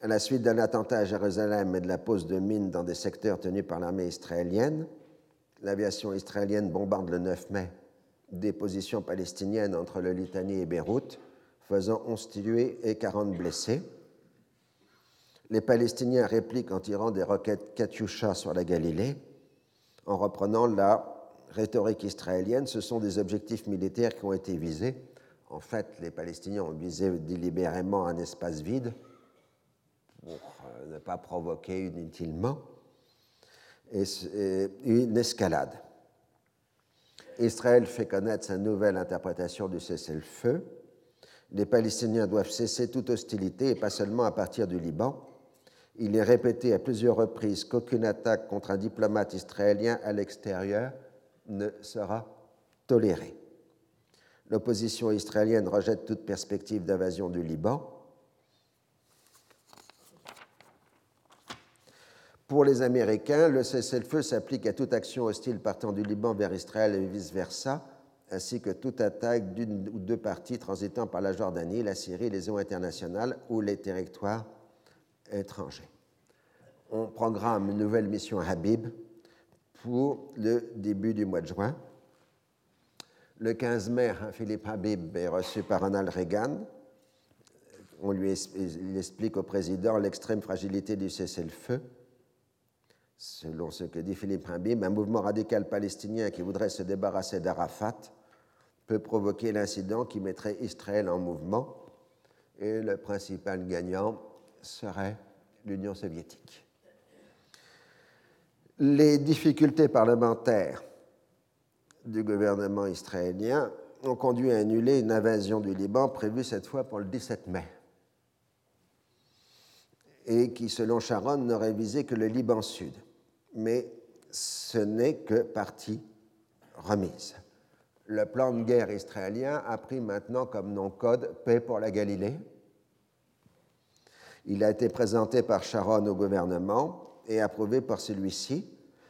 À la suite d'un attentat à Jérusalem et de la pose de mines dans des secteurs tenus par l'armée israélienne, l'aviation israélienne bombarde le 9 mai des positions palestiniennes entre le Litanie et Beyrouth, faisant 11 tués et 40 blessés. Les Palestiniens répliquent en tirant des roquettes Katyusha sur la Galilée, en reprenant la rhétorique israélienne. Ce sont des objectifs militaires qui ont été visés. En fait, les Palestiniens ont visé délibérément un espace vide pour euh, ne pas provoquer inutilement une escalade. Israël fait connaître sa nouvelle interprétation du cessez-le-feu. Les Palestiniens doivent cesser toute hostilité et pas seulement à partir du Liban. Il est répété à plusieurs reprises qu'aucune attaque contre un diplomate israélien à l'extérieur ne sera tolérée. L'opposition israélienne rejette toute perspective d'invasion du Liban Pour les Américains, le cessez-le-feu s'applique à toute action hostile partant du Liban vers Israël et vice-versa, ainsi que toute attaque d'une ou deux parties transitant par la Jordanie, la Syrie, les eaux internationales ou les territoires étrangers. On programme une nouvelle mission Habib pour le début du mois de juin. Le 15 mai, Philippe Habib est reçu par Ronald Reagan. On lui explique au président l'extrême fragilité du cessez-le-feu Selon ce que dit Philippe Habib, un mouvement radical palestinien qui voudrait se débarrasser d'Arafat peut provoquer l'incident qui mettrait Israël en mouvement et le principal gagnant serait l'Union soviétique. Les difficultés parlementaires du gouvernement israélien ont conduit à annuler une invasion du Liban prévue cette fois pour le 17 mai et qui, selon Sharon, n'aurait visé que le Liban Sud mais ce n'est que partie remise. Le plan de guerre israélien a pris maintenant comme nom code Paix pour la Galilée. Il a été présenté par Sharon au gouvernement et approuvé par celui-ci,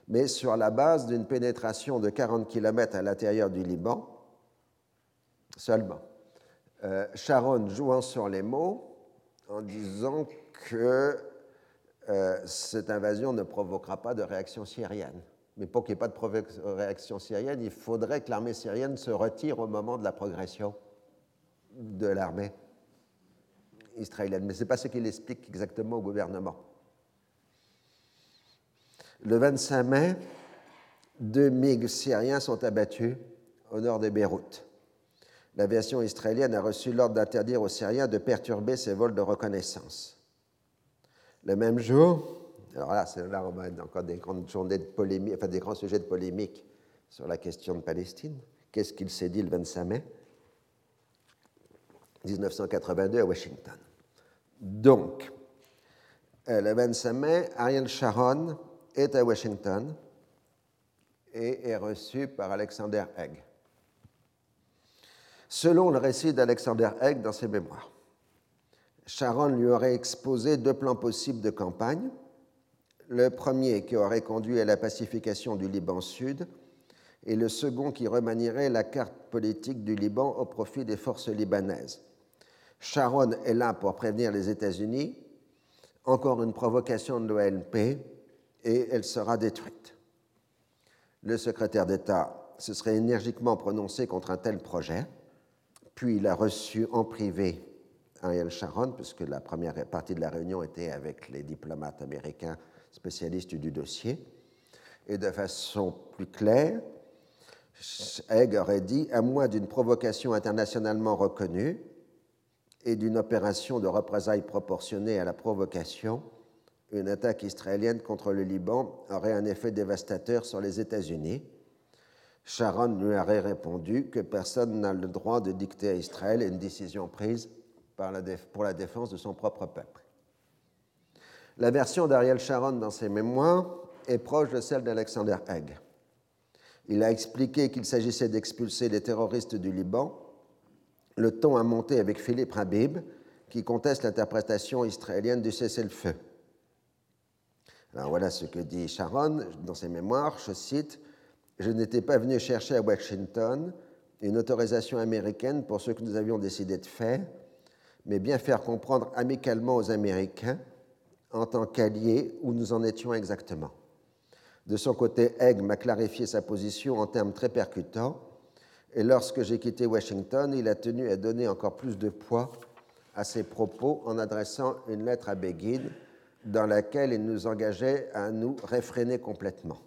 mais sur la base d'une pénétration de 40 km à l'intérieur du Liban seulement. Euh, Sharon jouant sur les mots en disant que euh, cette invasion ne provoquera pas de réaction syrienne. Mais pour qu'il n'y ait pas de réaction syrienne, il faudrait que l'armée syrienne se retire au moment de la progression de l'armée israélienne. Mais ce n'est pas ce qu'il explique exactement au gouvernement. Le 25 mai, deux MiG syriens sont abattus au nord de Beyrouth. L'aviation israélienne a reçu l'ordre d'interdire aux Syriens de perturber ses vols de reconnaissance. Le même jour, alors là, là on a encore de polémique, enfin des grands sujets de polémique sur la question de Palestine. Qu'est-ce qu'il s'est dit le 25 mai? 1982 à Washington. Donc, euh, le 25 mai, Ariel Sharon est à Washington et est reçu par Alexander Haig. Selon le récit d'Alexander Haig dans ses mémoires, Sharon lui aurait exposé deux plans possibles de campagne. Le premier qui aurait conduit à la pacification du Liban Sud et le second qui remanierait la carte politique du Liban au profit des forces libanaises. Sharon est là pour prévenir les États-Unis. Encore une provocation de l'OLP et elle sera détruite. Le secrétaire d'État se serait énergiquement prononcé contre un tel projet, puis il a reçu en privé Ariel Sharon, puisque la première partie de la réunion était avec les diplomates américains spécialistes du dossier. Et de façon plus claire, Haig aurait dit à moins d'une provocation internationalement reconnue et d'une opération de représailles proportionnée à la provocation, une attaque israélienne contre le Liban aurait un effet dévastateur sur les États-Unis. Sharon lui aurait répondu que personne n'a le droit de dicter à Israël une décision prise pour la défense de son propre peuple. La version d'Ariel Sharon dans ses mémoires est proche de celle d'Alexander Haig. Il a expliqué qu'il s'agissait d'expulser les terroristes du Liban. Le ton a monté avec Philippe Habib, qui conteste l'interprétation israélienne du cessez-le-feu. Alors voilà ce que dit Sharon dans ses mémoires, je cite, je n'étais pas venu chercher à Washington une autorisation américaine pour ce que nous avions décidé de faire, mais bien faire comprendre amicalement aux Américains, en tant qu'alliés, où nous en étions exactement. De son côté, Egg m'a clarifié sa position en termes très percutants, et lorsque j'ai quitté Washington, il a tenu à donner encore plus de poids à ses propos en adressant une lettre à Begin dans laquelle il nous engageait à nous réfréner complètement.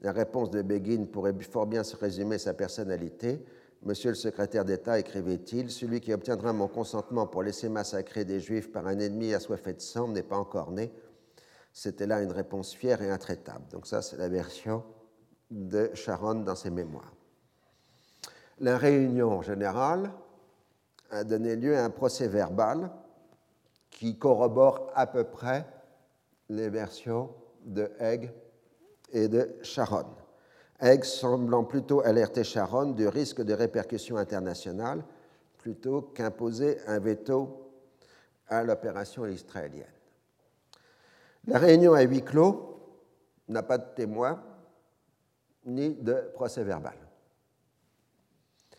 La réponse de Begin pourrait fort bien se résumer sa personnalité. Monsieur le secrétaire d'État, écrivait-il, celui qui obtiendra mon consentement pour laisser massacrer des Juifs par un ennemi assoiffé de sang n'est pas encore né. C'était là une réponse fière et intraitable. Donc ça, c'est la version de Sharon dans ses mémoires. La réunion générale a donné lieu à un procès verbal qui corrobore à peu près les versions de Egg et de Sharon. Egg semblant plutôt alerter Sharon du risque de répercussions internationales plutôt qu'imposer un veto à l'opération israélienne. La réunion à huis clos n'a pas de témoin ni de procès verbal.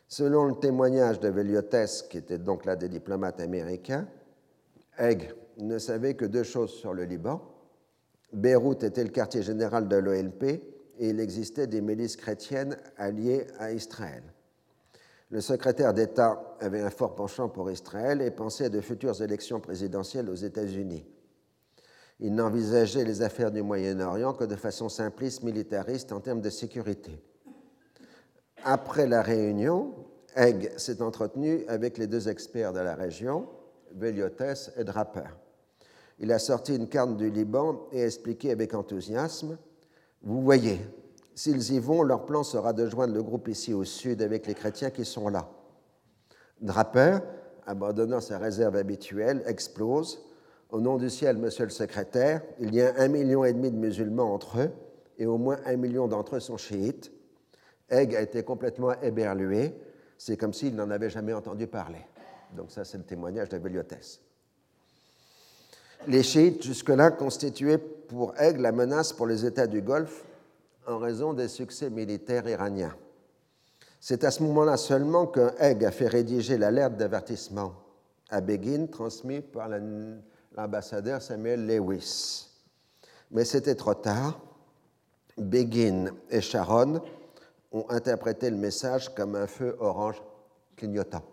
Selon le témoignage de Veliotes, qui était donc là des diplomates américains, Egg ne savait que deux choses sur le Liban. Beyrouth était le quartier général de l'OLP et il existait des milices chrétiennes alliées à Israël. Le secrétaire d'État avait un fort penchant pour Israël et pensait à de futures élections présidentielles aux États-Unis. Il n'envisageait les affaires du Moyen-Orient que de façon simpliste, militariste en termes de sécurité. Après la réunion, Egg s'est entretenu avec les deux experts de la région, Veliotes et Draper. Il a sorti une carte du Liban et expliqué avec enthousiasme Vous voyez, s'ils y vont, leur plan sera de joindre le groupe ici au sud avec les chrétiens qui sont là. Draper, abandonnant sa réserve habituelle, explose Au nom du ciel, monsieur le secrétaire, il y a un million et demi de musulmans entre eux et au moins un million d'entre eux sont chiites. Egg a été complètement éberlué. C'est comme s'il n'en avait jamais entendu parler. Donc ça, c'est le témoignage d'Abeliotes. Les chiites, jusque-là, constituaient pour Egg la menace pour les États du Golfe en raison des succès militaires iraniens. C'est à ce moment-là seulement que a fait rédiger l'alerte d'avertissement à Begin transmis par l'ambassadeur Samuel Lewis. Mais c'était trop tard. Begin et Sharon ont interprété le message comme un feu orange clignotant.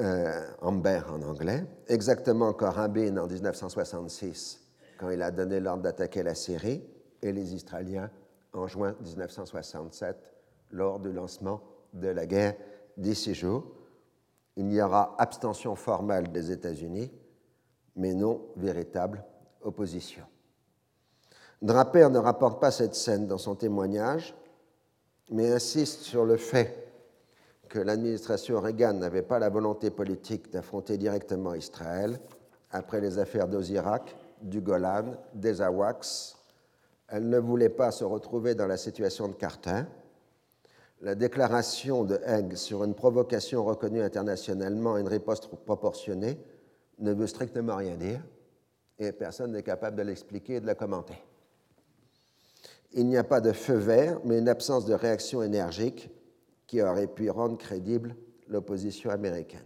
Euh, Amber en anglais, exactement comme Rabin en 1966, quand il a donné l'ordre d'attaquer la Syrie, et les Israéliens en juin 1967, lors du lancement de la guerre des jours. Il y aura abstention formelle des États-Unis, mais non véritable opposition. Draper ne rapporte pas cette scène dans son témoignage, mais insiste sur le fait que l'administration Reagan n'avait pas la volonté politique d'affronter directement Israël après les affaires d'Osirak, du Golan, des Awaks. Elle ne voulait pas se retrouver dans la situation de Carter. La déclaration de Haig sur une provocation reconnue internationalement et une riposte proportionnée ne veut strictement rien dire et personne n'est capable de l'expliquer et de la commenter il n'y a pas de feu vert, mais une absence de réaction énergique qui aurait pu rendre crédible l'opposition américaine.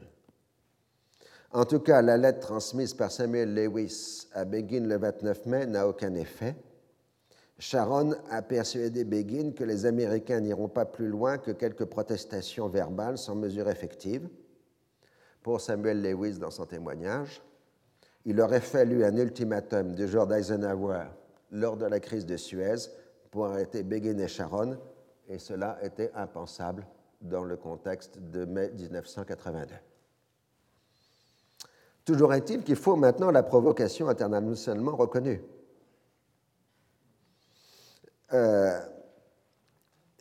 En tout cas, la lettre transmise par Samuel Lewis à Begin le 29 mai n'a aucun effet. Sharon a persuadé Begin que les Américains n'iront pas plus loin que quelques protestations verbales sans mesure effective. Pour Samuel Lewis, dans son témoignage, il aurait fallu un ultimatum du genre d'Eisenhower lors de la crise de Suez pour arrêter Begin et Sharon, et cela était impensable dans le contexte de mai 1982. Toujours est-il qu'il faut maintenant la provocation internationalement reconnue. Euh,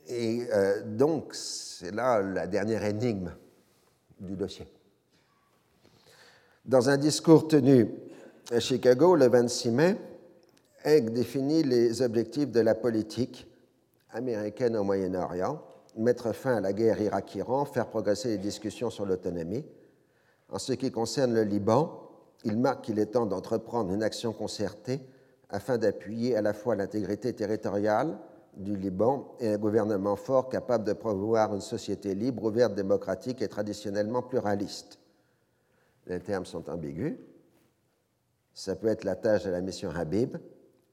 et euh, donc, c'est là la dernière énigme du dossier. Dans un discours tenu à Chicago le 26 mai, Haig définit les objectifs de la politique américaine au Moyen-Orient, mettre fin à la guerre Irak-Iran, faire progresser les discussions sur l'autonomie. En ce qui concerne le Liban, il marque qu'il est temps d'entreprendre une action concertée afin d'appuyer à la fois l'intégrité territoriale, du Liban et un gouvernement fort capable de promouvoir une société libre, ouverte, démocratique et traditionnellement pluraliste. Les termes sont ambigus. Ça peut être la tâche de la mission Habib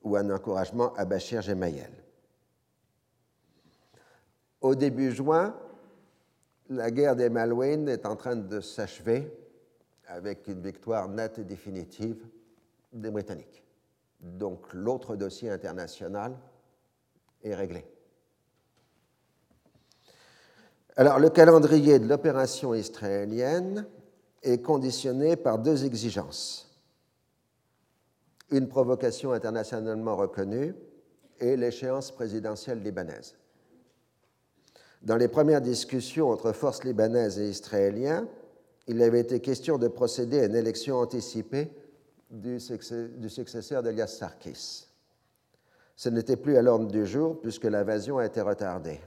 ou un encouragement à Bachir Gemayel. Au début juin, la guerre des Malouines est en train de s'achever avec une victoire nette et définitive des Britanniques. Donc l'autre dossier international est réglé. Alors le calendrier de l'opération israélienne est conditionné par deux exigences. Une provocation internationalement reconnue et l'échéance présidentielle libanaise. Dans les premières discussions entre forces libanaises et israéliens, il avait été question de procéder à une élection anticipée du, successeur d'Elias Sarkis. Ce n'était plus à l'ordre du jour puisque l'invasion a été retardée.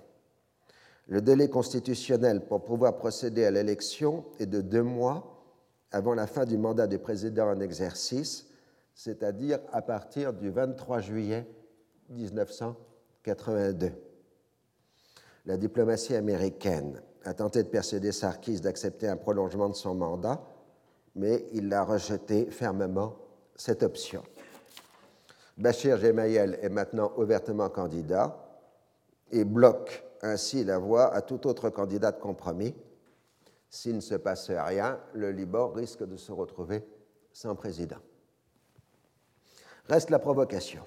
Le délai constitutionnel pour pouvoir procéder à l'élection est de deux mois avant la fin du mandat du président en exercice, c'est-à-dire à partir du 23 juillet 1982. La diplomatie américaine a tenté de persuader Sarkis d'accepter un prolongement de son mandat, mais il a rejeté fermement cette option. Bachir Gemayel est maintenant ouvertement candidat et bloque ainsi la voie à tout autre candidat de compromis. S'il ne se passe rien, le Liban risque de se retrouver sans président. Reste la provocation.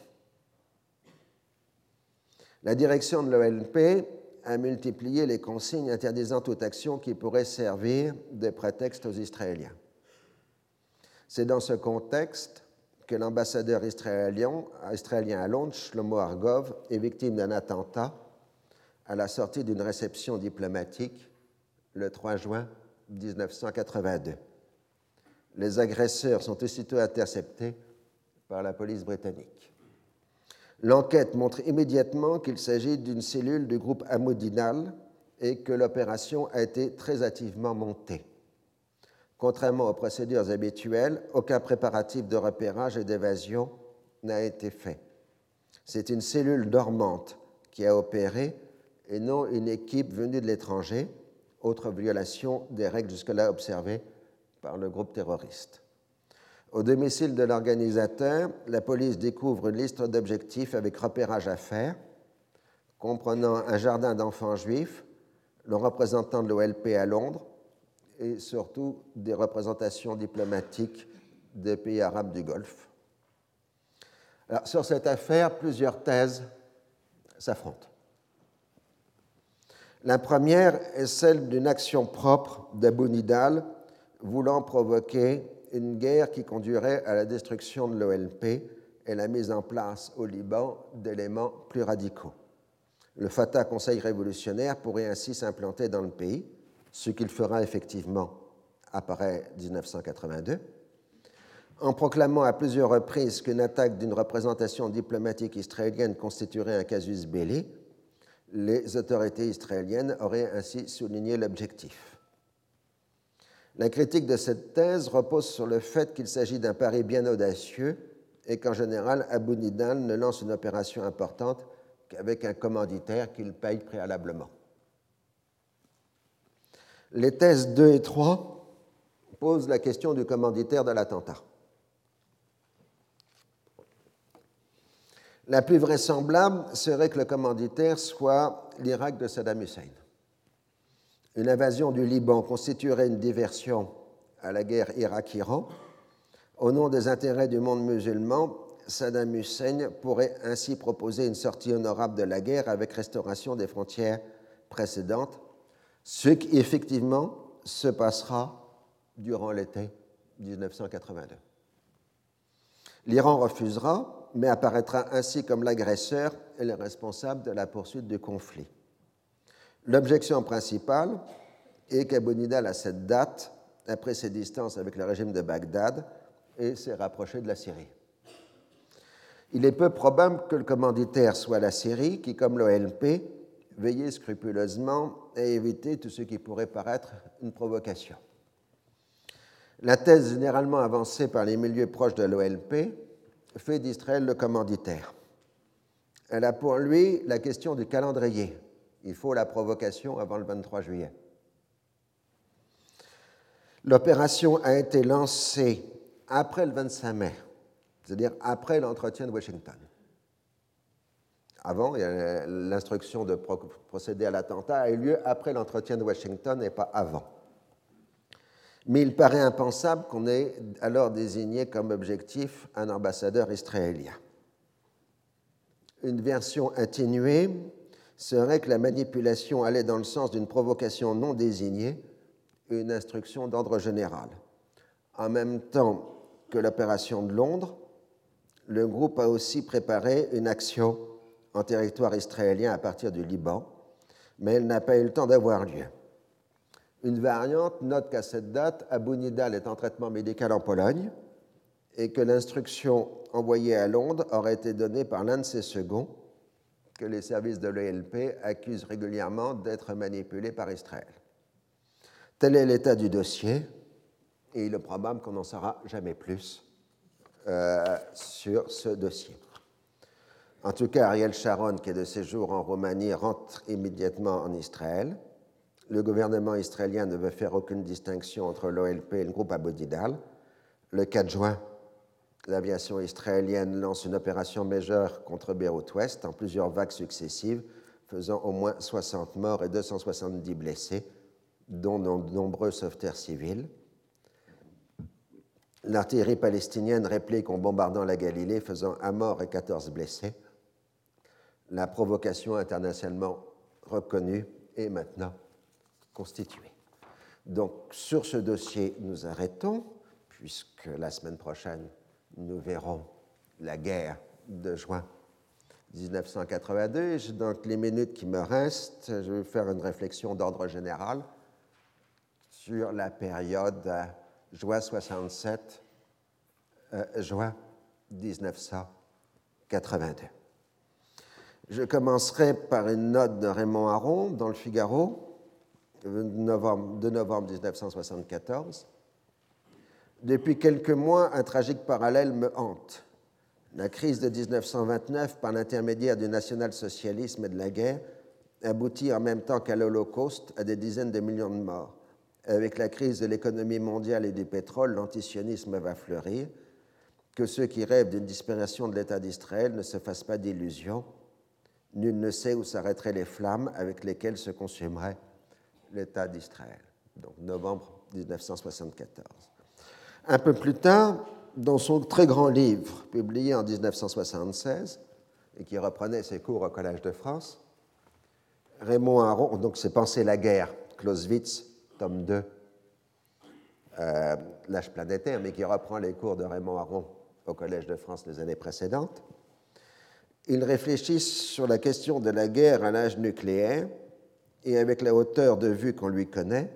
La direction de l'OLP a multiplié les consignes interdisant toute action qui pourrait servir de prétexte aux Israéliens. C'est dans ce contexte que l'ambassadeur israélien, à Londres, Shlomo Argov, est victime d'un attentat à la sortie d'une réception diplomatique le 3 juin 1982. Les agresseurs sont aussitôt interceptés par la police britannique. L'enquête montre immédiatement qu'il s'agit d'une cellule du groupe Amoudinal et que l'opération a été très hâtivement montée. Contrairement aux procédures habituelles, aucun préparatif de repérage et d'évasion n'a été fait. C'est une cellule dormante qui a opéré et non une équipe venue de l'étranger, autre violation des règles jusque-là observées par le groupe terroriste. Au domicile de l'organisateur, la police découvre une liste d'objectifs avec repérage à faire, comprenant un jardin d'enfants juifs, le représentant de l'OLP à Londres, et surtout des représentations diplomatiques des pays arabes du Golfe. sur cette affaire, plusieurs thèses s'affrontent. La première est celle d'une action propre d'Abu Nidal voulant provoquer une guerre qui conduirait à la destruction de l'OLP et la mise en place au Liban d'éléments plus radicaux. Le Fatah Conseil révolutionnaire pourrait ainsi s'implanter dans le pays ce qu'il fera effectivement après 1982, en proclamant à plusieurs reprises qu'une attaque d'une représentation diplomatique israélienne constituerait un casus belli, les autorités israéliennes auraient ainsi souligné l'objectif. La critique de cette thèse repose sur le fait qu'il s'agit d'un pari bien audacieux et qu'en général, Abu Nidal ne lance une opération importante qu'avec un commanditaire qu'il paye préalablement. Les thèses 2 et 3 posent la question du commanditaire de l'attentat. La plus vraisemblable serait que le commanditaire soit l'Irak de Saddam Hussein. Une invasion du Liban constituerait une diversion à la guerre Irak-Iran. Au nom des intérêts du monde musulman, Saddam Hussein pourrait ainsi proposer une sortie honorable de la guerre avec restauration des frontières précédentes ce qui effectivement se passera durant l'été 1982. L'Iran refusera, mais apparaîtra ainsi comme l'agresseur et le responsable de la poursuite du conflit. L'objection principale est qu'Abonidal, à cette date, a pris ses distances avec le régime de Bagdad et s'est rapproché de la Syrie. Il est peu probable que le commanditaire soit la Syrie, qui, comme l'OLP, veiller scrupuleusement à éviter tout ce qui pourrait paraître une provocation. La thèse généralement avancée par les milieux proches de l'OLP fait d'Israël le commanditaire. Elle a pour lui la question du calendrier. Il faut la provocation avant le 23 juillet. L'opération a été lancée après le 25 mai, c'est-à-dire après l'entretien de Washington. Avant, l'instruction de procéder à l'attentat a eu lieu après l'entretien de Washington et pas avant. Mais il paraît impensable qu'on ait alors désigné comme objectif un ambassadeur israélien. Une version atténuée serait que la manipulation allait dans le sens d'une provocation non désignée, une instruction d'ordre général. En même temps que l'opération de Londres, le groupe a aussi préparé une action en territoire israélien à partir du Liban, mais elle n'a pas eu le temps d'avoir lieu. Une variante note qu'à cette date, Abu Nidal est en traitement médical en Pologne et que l'instruction envoyée à Londres aurait été donnée par l'un de ses seconds, que les services de l'ELP accusent régulièrement d'être manipulés par Israël. Tel est l'état du dossier, et il est probable qu'on n'en saura jamais plus euh, sur ce dossier. En tout cas, Ariel Sharon, qui est de séjour en Roumanie, rentre immédiatement en Israël. Le gouvernement israélien ne veut faire aucune distinction entre l'OLP et le groupe Abu Didal. Le 4 juin, l'aviation israélienne lance une opération majeure contre Beyrouth-Ouest en plusieurs vagues successives, faisant au moins 60 morts et 270 blessés, dont de nombreux sauveteurs civils. L'artillerie palestinienne réplique en bombardant la Galilée, faisant un mort et 14 blessés la provocation internationalement reconnue est maintenant constituée. Donc sur ce dossier, nous arrêtons, puisque la semaine prochaine, nous verrons la guerre de juin 1982. Donc les minutes qui me restent, je vais faire une réflexion d'ordre général sur la période juin 67, euh, juin 1982. Je commencerai par une note de Raymond Aron dans le Figaro de novembre, de novembre 1974. Depuis quelques mois, un tragique parallèle me hante. La crise de 1929, par l'intermédiaire du national-socialisme et de la guerre, aboutit en même temps qu'à l'Holocauste à des dizaines de millions de morts. Avec la crise de l'économie mondiale et du pétrole, l'antisionisme va fleurir. Que ceux qui rêvent d'une disparition de l'État d'Israël ne se fassent pas d'illusions Nul ne sait où s'arrêteraient les flammes avec lesquelles se consumerait l'État d'Israël. Donc novembre 1974. Un peu plus tard, dans son très grand livre publié en 1976 et qui reprenait ses cours au Collège de France, Raymond Aron, donc c'est Penser la guerre, Clausewitz, tome 2, euh, L'âge planétaire, mais qui reprend les cours de Raymond Aron au Collège de France les années précédentes, ils réfléchissent sur la question de la guerre à l'âge nucléaire et avec la hauteur de vue qu'on lui connaît,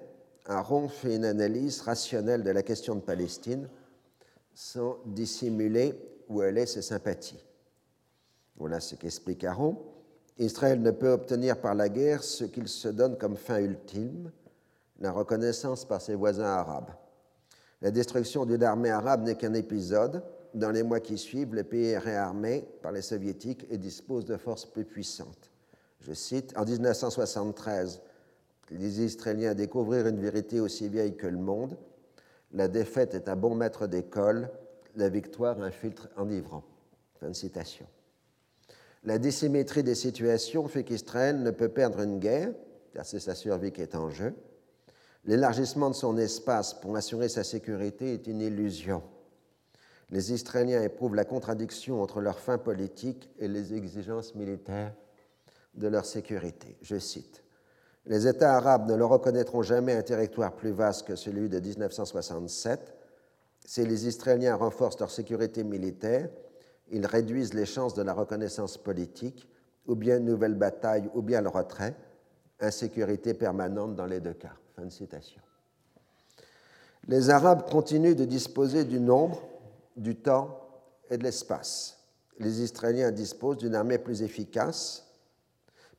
Aron fait une analyse rationnelle de la question de Palestine sans dissimuler où elle est ses sympathies. Voilà ce qu'explique Aron. Israël ne peut obtenir par la guerre ce qu'il se donne comme fin ultime, la reconnaissance par ses voisins arabes. La destruction d'une armée arabe n'est qu'un épisode, dans les mois qui suivent, le pays est réarmé par les soviétiques et dispose de forces plus puissantes. Je cite, En 1973, les Israéliens découvrirent une vérité aussi vieille que le monde. La défaite est un bon maître d'école, la victoire un filtre enivrant. Fin de citation. La dissymétrie des situations fait qu'Israël ne peut perdre une guerre, car c'est sa survie qui est en jeu. L'élargissement de son espace pour assurer sa sécurité est une illusion les Israéliens éprouvent la contradiction entre leurs fins politiques et les exigences militaires de leur sécurité. Je cite Les États arabes ne leur reconnaîtront jamais un territoire plus vaste que celui de 1967. Si les Israéliens renforcent leur sécurité militaire, ils réduisent les chances de la reconnaissance politique, ou bien une nouvelle bataille, ou bien le retrait, insécurité permanente dans les deux cas. Fin. Les Arabes continuent de disposer du nombre du temps et de l'espace. Les Israéliens disposent d'une armée plus efficace,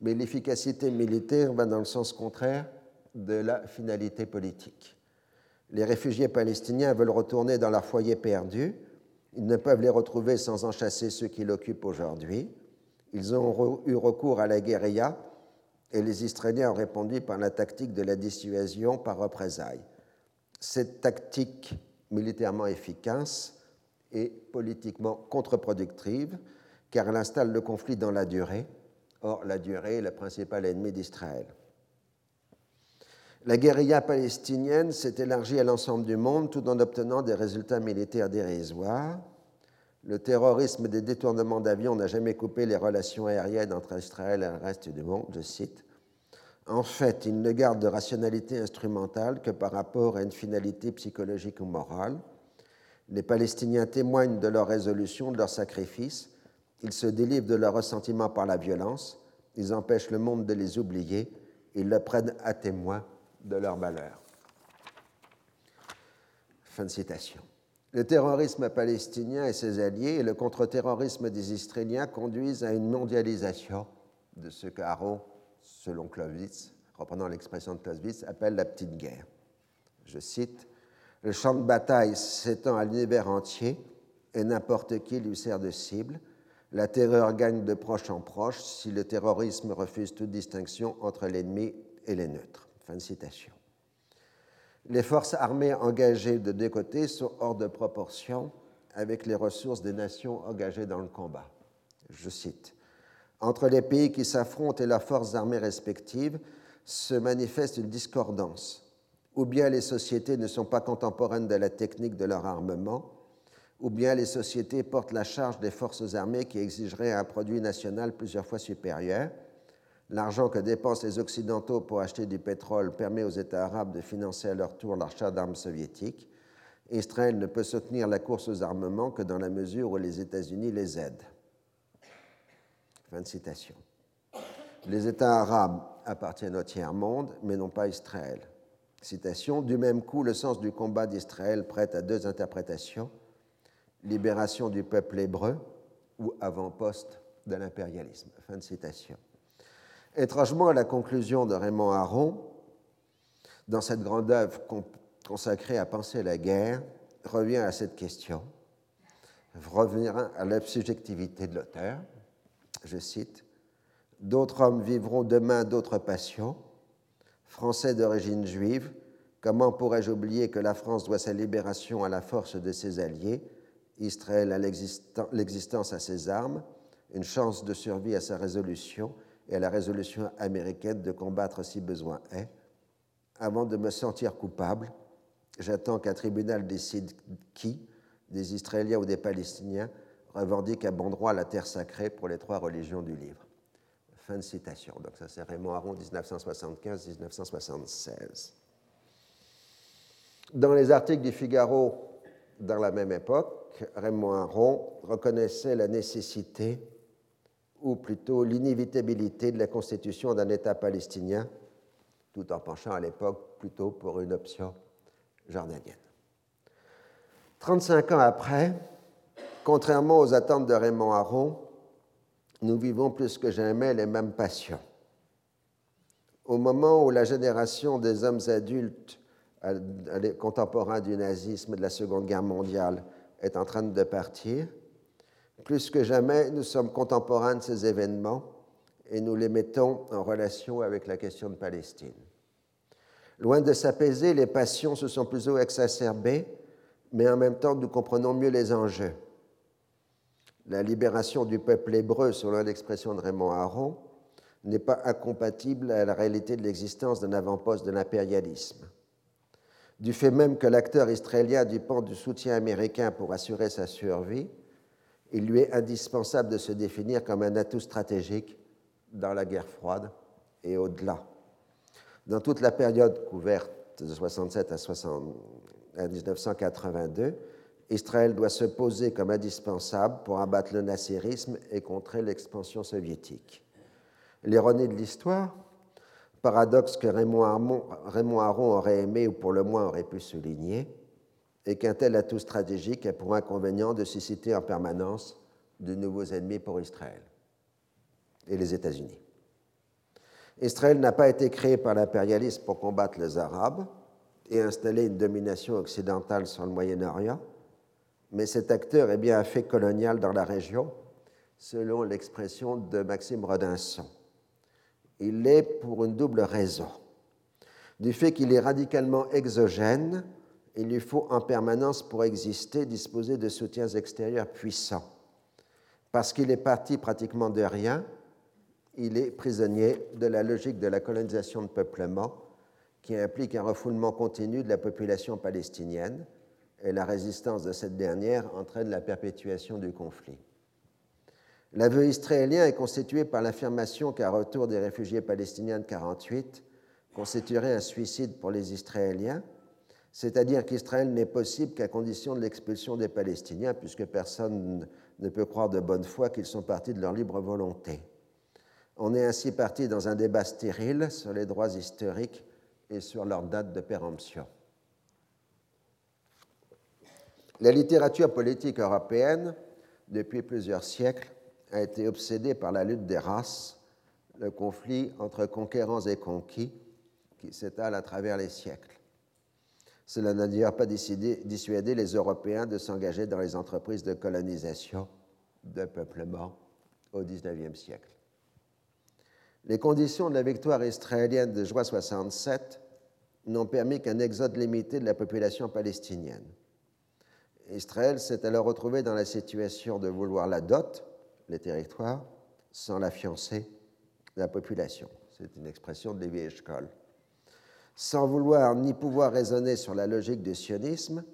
mais l'efficacité militaire va dans le sens contraire de la finalité politique. Les réfugiés palestiniens veulent retourner dans leur foyer perdu. Ils ne peuvent les retrouver sans en chasser ceux qui l'occupent aujourd'hui. Ils ont eu recours à la guérilla et les Israéliens ont répondu par la tactique de la dissuasion par représailles. Cette tactique militairement efficace est politiquement contre-productive car elle installe le conflit dans la durée. Or, la durée est le principal ennemi d'Israël. La guérilla palestinienne s'est élargie à l'ensemble du monde tout en obtenant des résultats militaires dérisoires. Le terrorisme des détournements d'avions n'a jamais coupé les relations aériennes entre Israël et le reste du monde, je cite. En fait, il ne garde de rationalité instrumentale que par rapport à une finalité psychologique ou morale. Les Palestiniens témoignent de leur résolution, de leur sacrifice. Ils se délivrent de leur ressentiment par la violence. Ils empêchent le monde de les oublier. Ils le prennent à témoin de leur malheur. Fin de citation. Le terrorisme palestinien et ses alliés et le contre-terrorisme des Israéliens conduisent à une mondialisation de ce qu'Aaron selon Clausewitz, reprenant l'expression de Clausewitz, appelle la petite guerre. Je cite Le champ de bataille s'étend à l'univers entier et n'importe qui lui sert de cible. La terreur gagne de proche en proche si le terrorisme refuse toute distinction entre l'ennemi et les neutres. Fin de citation. Les forces armées engagées de deux côtés sont hors de proportion avec les ressources des nations engagées dans le combat. Je cite entre les pays qui s'affrontent et leurs forces armées respectives se manifeste une discordance. Ou bien les sociétés ne sont pas contemporaines de la technique de leur armement, ou bien les sociétés portent la charge des forces armées qui exigeraient un produit national plusieurs fois supérieur. L'argent que dépensent les Occidentaux pour acheter du pétrole permet aux États arabes de financer à leur tour l'achat d'armes soviétiques. Israël ne peut soutenir la course aux armements que dans la mesure où les États-Unis les aident. Fin de citation. Les États arabes appartiennent au tiers-monde, mais non pas Israël. Citation. Du même coup, le sens du combat d'Israël prête à deux interprétations libération du peuple hébreu ou avant-poste de l'impérialisme. Fin de citation. Étrangement, la conclusion de Raymond Aron, dans cette grande œuvre consacrée à penser la guerre, revient à cette question, revenir à la subjectivité de l'auteur, je cite, D'autres hommes vivront demain d'autres passions. Français d'origine juive, comment pourrais-je oublier que la France doit sa libération à la force de ses alliés, Israël à l'existence à ses armes, une chance de survie à sa résolution et à la résolution américaine de combattre si besoin est. Avant de me sentir coupable, j'attends qu'un tribunal décide qui, des Israéliens ou des Palestiniens, revendique à bon droit la terre sacrée pour les trois religions du livre. Fin de citation. Donc ça c'est Raymond Aron 1975-1976. Dans les articles du Figaro dans la même époque, Raymond Aron reconnaissait la nécessité, ou plutôt l'inévitabilité de la constitution d'un État palestinien, tout en penchant à l'époque plutôt pour une option jordanienne. 35 ans après, Contrairement aux attentes de Raymond Aron, nous vivons plus que jamais les mêmes passions. Au moment où la génération des hommes adultes contemporains du nazisme et de la Seconde Guerre mondiale est en train de partir, plus que jamais nous sommes contemporains de ces événements et nous les mettons en relation avec la question de Palestine. Loin de s'apaiser, les passions se sont plutôt exacerbées, mais en même temps nous comprenons mieux les enjeux la libération du peuple hébreu, selon l'expression de Raymond Aron, n'est pas incompatible à la réalité de l'existence d'un avant-poste de l'impérialisme. Du fait même que l'acteur israélien dépend du soutien américain pour assurer sa survie, il lui est indispensable de se définir comme un atout stratégique dans la guerre froide et au-delà. Dans toute la période couverte de 67 à 1982, Israël doit se poser comme indispensable pour abattre le nasserisme et contrer l'expansion soviétique. L'ironie de l'histoire, paradoxe que Raymond Aron, aurait aimé ou pour le moins aurait pu souligner, est qu'un tel atout stratégique a pour inconvénient de susciter en permanence de nouveaux ennemis pour Israël et les États-Unis. Israël n'a pas été créé par l'impérialisme pour combattre les Arabes et installer une domination occidentale sur le Moyen-Orient, mais cet acteur est bien un fait colonial dans la région selon l'expression de Maxime Rodinson. Il l'est pour une double raison. Du fait qu'il est radicalement exogène, il lui faut en permanence pour exister disposer de soutiens extérieurs puissants. Parce qu'il est parti pratiquement de rien, il est prisonnier de la logique de la colonisation de peuplement qui implique un refoulement continu de la population palestinienne et la résistance de cette dernière entraîne la perpétuation du conflit. L'aveu israélien est constitué par l'affirmation qu'un retour des réfugiés palestiniens de 1948 constituerait un suicide pour les Israéliens, c'est-à-dire qu'Israël n'est possible qu'à condition de l'expulsion des Palestiniens, puisque personne ne peut croire de bonne foi qu'ils sont partis de leur libre volonté. On est ainsi parti dans un débat stérile sur les droits historiques et sur leur date de péremption. La littérature politique européenne, depuis plusieurs siècles, a été obsédée par la lutte des races, le conflit entre conquérants et conquis qui s'étale à travers les siècles. Cela n'a d'ailleurs pas dissuadé les Européens de s'engager dans les entreprises de colonisation, de peuplement au XIXe siècle. Les conditions de la victoire israélienne de juin 67 n'ont permis qu'un exode limité de la population palestinienne. Israël s'est alors retrouvé dans la situation de vouloir la dot, les territoires, sans la fiancée, la population. C'est une expression de Lévi Eshkol. Sans vouloir ni pouvoir raisonner sur la logique du sionisme,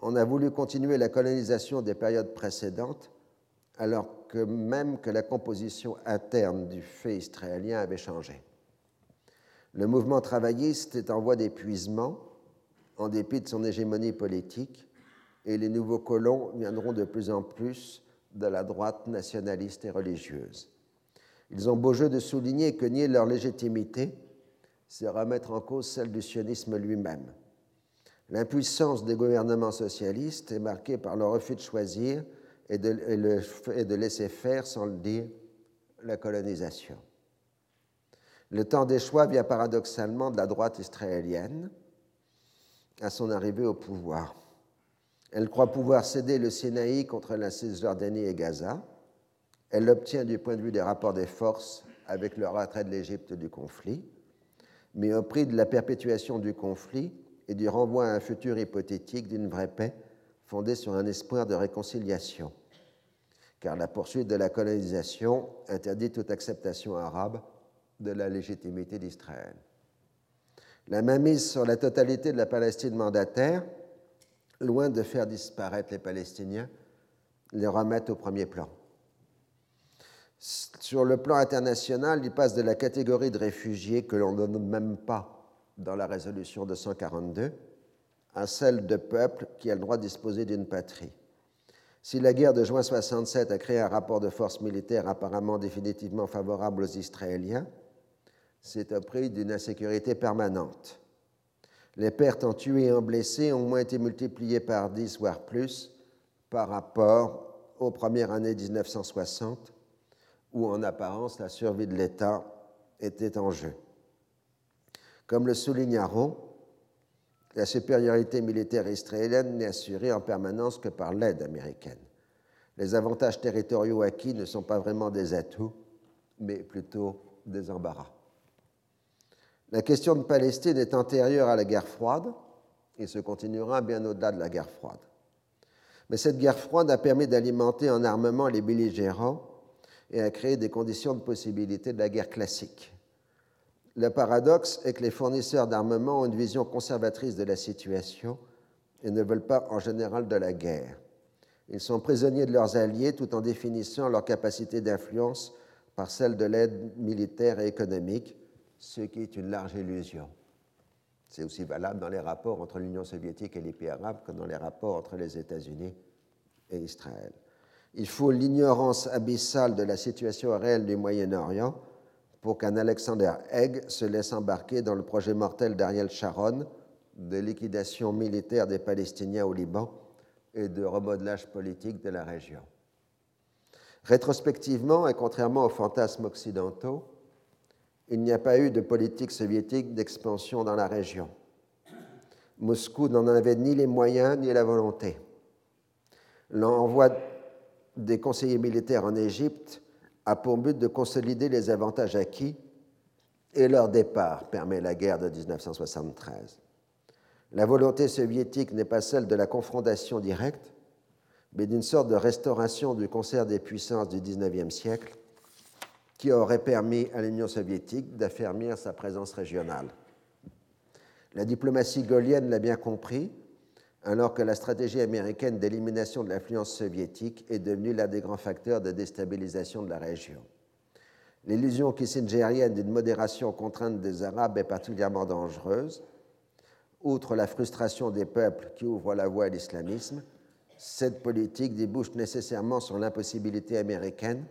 on a voulu continuer la colonisation des périodes précédentes, alors que même que la composition interne du fait israélien avait changé. Le mouvement travailliste est en voie d'épuisement, en dépit de son hégémonie politique, et les nouveaux colons viendront de plus en plus de la droite nationaliste et religieuse. Ils ont beau jeu de souligner que nier leur légitimité, c'est remettre en cause celle du sionisme lui-même. L'impuissance des gouvernements socialistes est marquée par le refus de choisir et de, et de laisser faire, sans le dire, la colonisation. Le temps des choix vient paradoxalement de la droite israélienne à son arrivée au pouvoir. Elle croit pouvoir céder le Sinaï contre la Cisjordanie et Gaza. Elle l'obtient du point de vue des rapports des forces avec le retrait de l'Égypte du conflit, mais au prix de la perpétuation du conflit et du renvoi à un futur hypothétique d'une vraie paix fondée sur un espoir de réconciliation. Car la poursuite de la colonisation interdit toute acceptation arabe de la légitimité d'Israël. La mainmise sur la totalité de la Palestine mandataire loin de faire disparaître les Palestiniens, les remettent au premier plan. Sur le plan international, ils passent de la catégorie de réfugiés que l'on ne donne même pas dans la résolution 242 à celle de peuple qui a le droit de disposer d'une patrie. Si la guerre de juin 67 a créé un rapport de force militaire apparemment définitivement favorable aux Israéliens, c'est au prix d'une insécurité permanente. Les pertes en tués et en blessés ont au moins été multipliées par 10, voire plus, par rapport aux premières années 1960, où en apparence la survie de l'État était en jeu. Comme le souligne Aron, la supériorité militaire israélienne n'est assurée en permanence que par l'aide américaine. Les avantages territoriaux acquis ne sont pas vraiment des atouts, mais plutôt des embarras. La question de Palestine est antérieure à la guerre froide et se continuera bien au-delà de la guerre froide. Mais cette guerre froide a permis d'alimenter en armement les belligérants et a créé des conditions de possibilité de la guerre classique. Le paradoxe est que les fournisseurs d'armement ont une vision conservatrice de la situation et ne veulent pas en général de la guerre. Ils sont prisonniers de leurs alliés tout en définissant leur capacité d'influence par celle de l'aide militaire et économique, ce qui est une large illusion. C'est aussi valable dans les rapports entre l'Union soviétique et les pays arabes que dans les rapports entre les États-Unis et Israël. Il faut l'ignorance abyssale de la situation réelle du Moyen-Orient pour qu'un Alexander Haig se laisse embarquer dans le projet mortel d'Ariel Sharon de liquidation militaire des Palestiniens au Liban et de remodelage politique de la région. Rétrospectivement, et contrairement aux fantasmes occidentaux, il n'y a pas eu de politique soviétique d'expansion dans la région. Moscou n'en avait ni les moyens ni la volonté. L'envoi des conseillers militaires en Égypte a pour but de consolider les avantages acquis et leur départ permet la guerre de 1973. La volonté soviétique n'est pas celle de la confrontation directe, mais d'une sorte de restauration du concert des puissances du XIXe siècle qui aurait permis à l'Union soviétique d'affermir sa présence régionale. La diplomatie gaulienne l'a bien compris, alors que la stratégie américaine d'élimination de l'influence soviétique est devenue l'un des grands facteurs de déstabilisation de la région. L'illusion kissingerienne d'une modération contrainte des Arabes est particulièrement dangereuse. Outre la frustration des peuples qui ouvrent la voie à l'islamisme, cette politique débouche nécessairement sur l'impossibilité américaine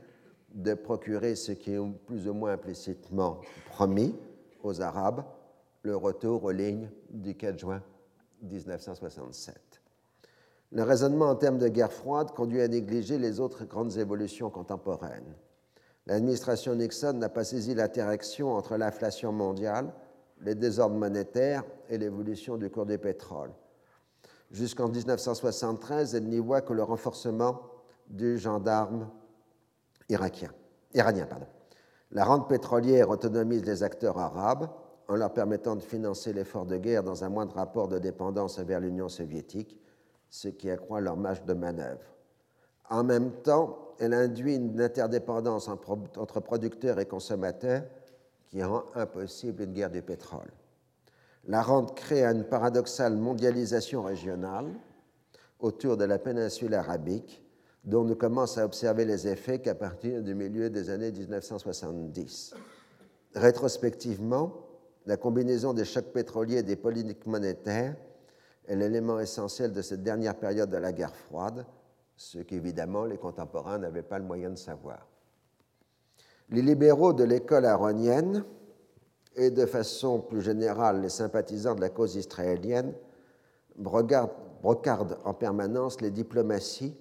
de procurer ce qui est plus ou moins implicitement promis aux Arabes, le retour aux lignes du 4 juin 1967. Le raisonnement en termes de guerre froide conduit à négliger les autres grandes évolutions contemporaines. L'administration Nixon n'a pas saisi l'interaction entre l'inflation mondiale, les désordres monétaires et l'évolution du cours du pétrole. Jusqu'en 1973, elle n'y voit que le renforcement du gendarme La rente pétrolière autonomise les acteurs arabes en leur permettant de financer l'effort de guerre dans un moindre rapport de dépendance vers l'Union soviétique, ce qui accroît leur marge de manœuvre. En même temps, elle induit une interdépendance entre producteurs et consommateurs qui rend impossible une guerre du pétrole. La rente crée une paradoxale mondialisation régionale autour de la péninsule arabique, dont nous commençons à observer les effets qu'à partir du milieu des années 1970. Rétrospectivement, la combinaison des chocs pétroliers et des politiques monétaires est l'élément essentiel de cette dernière période de la guerre froide, ce qu'évidemment les contemporains n'avaient pas le moyen de savoir. Les libéraux de l'école aronienne et de façon plus générale les sympathisants de la cause israélienne brocardent en permanence les diplomaties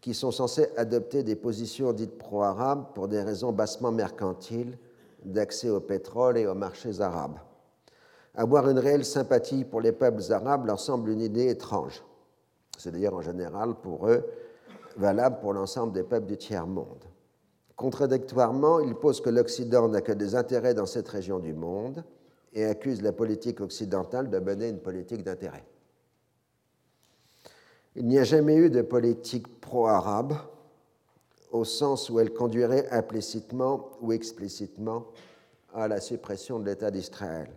qui sont censées adopter des positions dites pro-arabes pour des raisons bassement mercantiles d'accès au pétrole et aux marchés arabes. Avoir une réelle sympathie pour les peuples arabes leur semble une idée étrange. C'est d'ailleurs en général pour eux valable pour l'ensemble des peuples du tiers-monde. Contradictoirement, ils posent que l'Occident n'a que des intérêts dans cette région du monde et accusent la politique occidentale de mener une politique d'intérêt. Il n'y a jamais eu de politique pro-arabe au sens où elle conduirait implicitement ou explicitement à la suppression de l'État d'Israël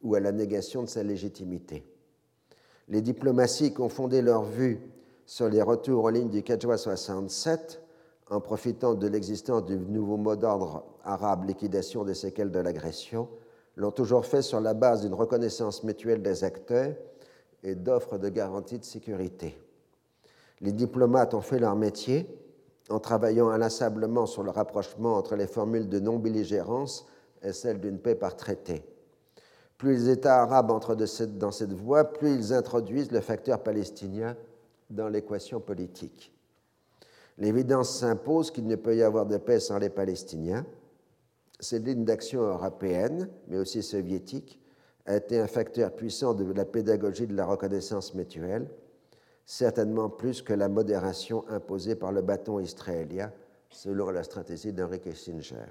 ou à la négation de sa légitimité. Les diplomaties qui ont fondé leur vue sur les retours en ligne du 4 juin 67, en profitant de l'existence du nouveau mot d'ordre arabe liquidation des séquelles de l'agression, l'ont toujours fait sur la base d'une reconnaissance mutuelle des acteurs et d'offres de garantie de sécurité. Les diplomates ont fait leur métier en travaillant inlassablement sur le rapprochement entre les formules de non-belligérance et celles d'une paix par traité. Plus les États arabes entrent dans cette voie, plus ils introduisent le facteur palestinien dans l'équation politique. L'évidence s'impose qu'il ne peut y avoir de paix sans les Palestiniens. Cette ligne d'action européenne, mais aussi soviétique, a été un facteur puissant de la pédagogie de la reconnaissance mutuelle certainement plus que la modération imposée par le bâton israélien, selon la stratégie d'Henry Kissinger.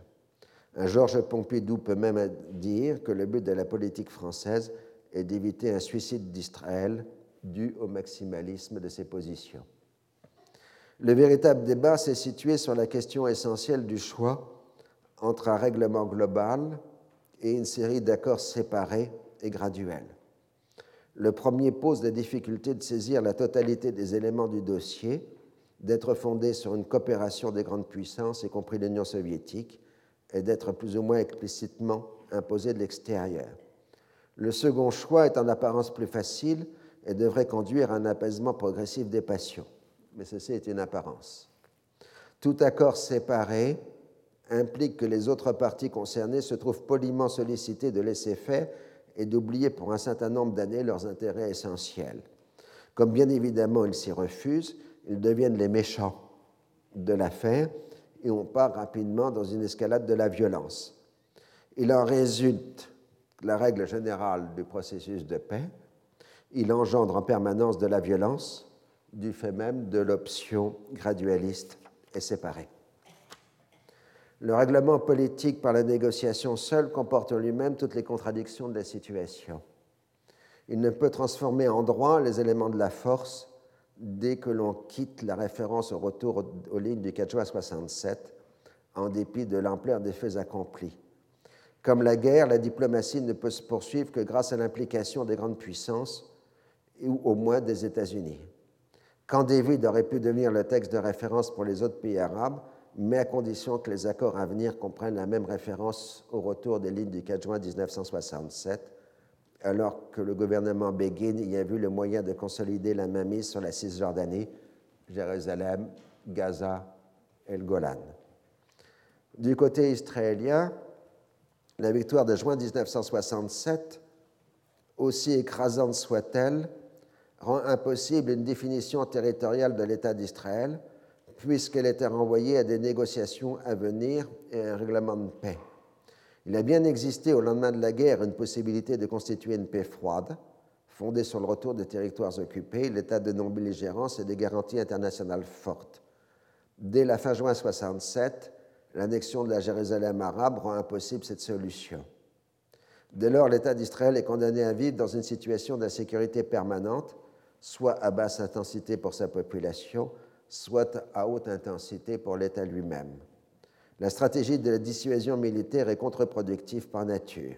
Un Georges Pompidou peut même dire que le but de la politique française est d'éviter un suicide d'Israël dû au maximalisme de ses positions. Le véritable débat s'est situé sur la question essentielle du choix entre un règlement global et une série d'accords séparés et graduels. Le premier pose la difficulté de saisir la totalité des éléments du dossier, d'être fondé sur une coopération des grandes puissances, y compris l'Union soviétique, et d'être plus ou moins explicitement imposé de l'extérieur. Le second choix est en apparence plus facile et devrait conduire à un apaisement progressif des passions. Mais ceci est une apparence. Tout accord séparé implique que les autres parties concernées se trouvent poliment sollicitées de laisser faire et d'oublier pour un certain nombre d'années leurs intérêts essentiels. Comme bien évidemment ils s'y refusent, ils deviennent les méchants de l'affaire et on part rapidement dans une escalade de la violence. Il en résulte la règle générale du processus de paix, il engendre en permanence de la violence du fait même de l'option gradualiste est séparé. Le règlement politique par la négociation seul comporte en lui-même toutes les contradictions de la situation. Il ne peut transformer en droit les éléments de la force dès que l'on quitte la référence au retour aux lignes du 4 juin 67, en dépit de l'ampleur des faits accomplis. Comme la guerre, la diplomatie ne peut se poursuivre que grâce à l'implication des grandes puissances, ou au moins des États-Unis. Camp David aurait pu devenir le texte de référence pour les autres pays arabes, mais à condition que les accords à venir comprennent la même référence au retour des lignes du 4 juin 1967, alors que le gouvernement Begin y a vu le moyen de consolider la mainmise sur la Cisjordanie, Jérusalem, Gaza et le Golan. Du côté israélien, la victoire de juin 1967, aussi écrasante soit-elle, rend impossible une définition territoriale de l'État d'Israël, puisqu'elle était renvoyée à des négociations à venir et à un règlement de paix. Il a bien existé au lendemain de la guerre une possibilité de constituer une paix froide, fondée sur le retour des territoires occupés, l'état de non-belligérance et des garanties internationales fortes. Dès la fin juin 67, l'annexion de la Jérusalem arabe rend impossible cette solution. Dès lors, l'État d'Israël est condamné à vivre dans une situation d'insécurité permanente, soit à basse intensité pour sa population, soit à haute intensité pour l'État lui-même. La stratégie de la dissuasion militaire est contre-productive par nature.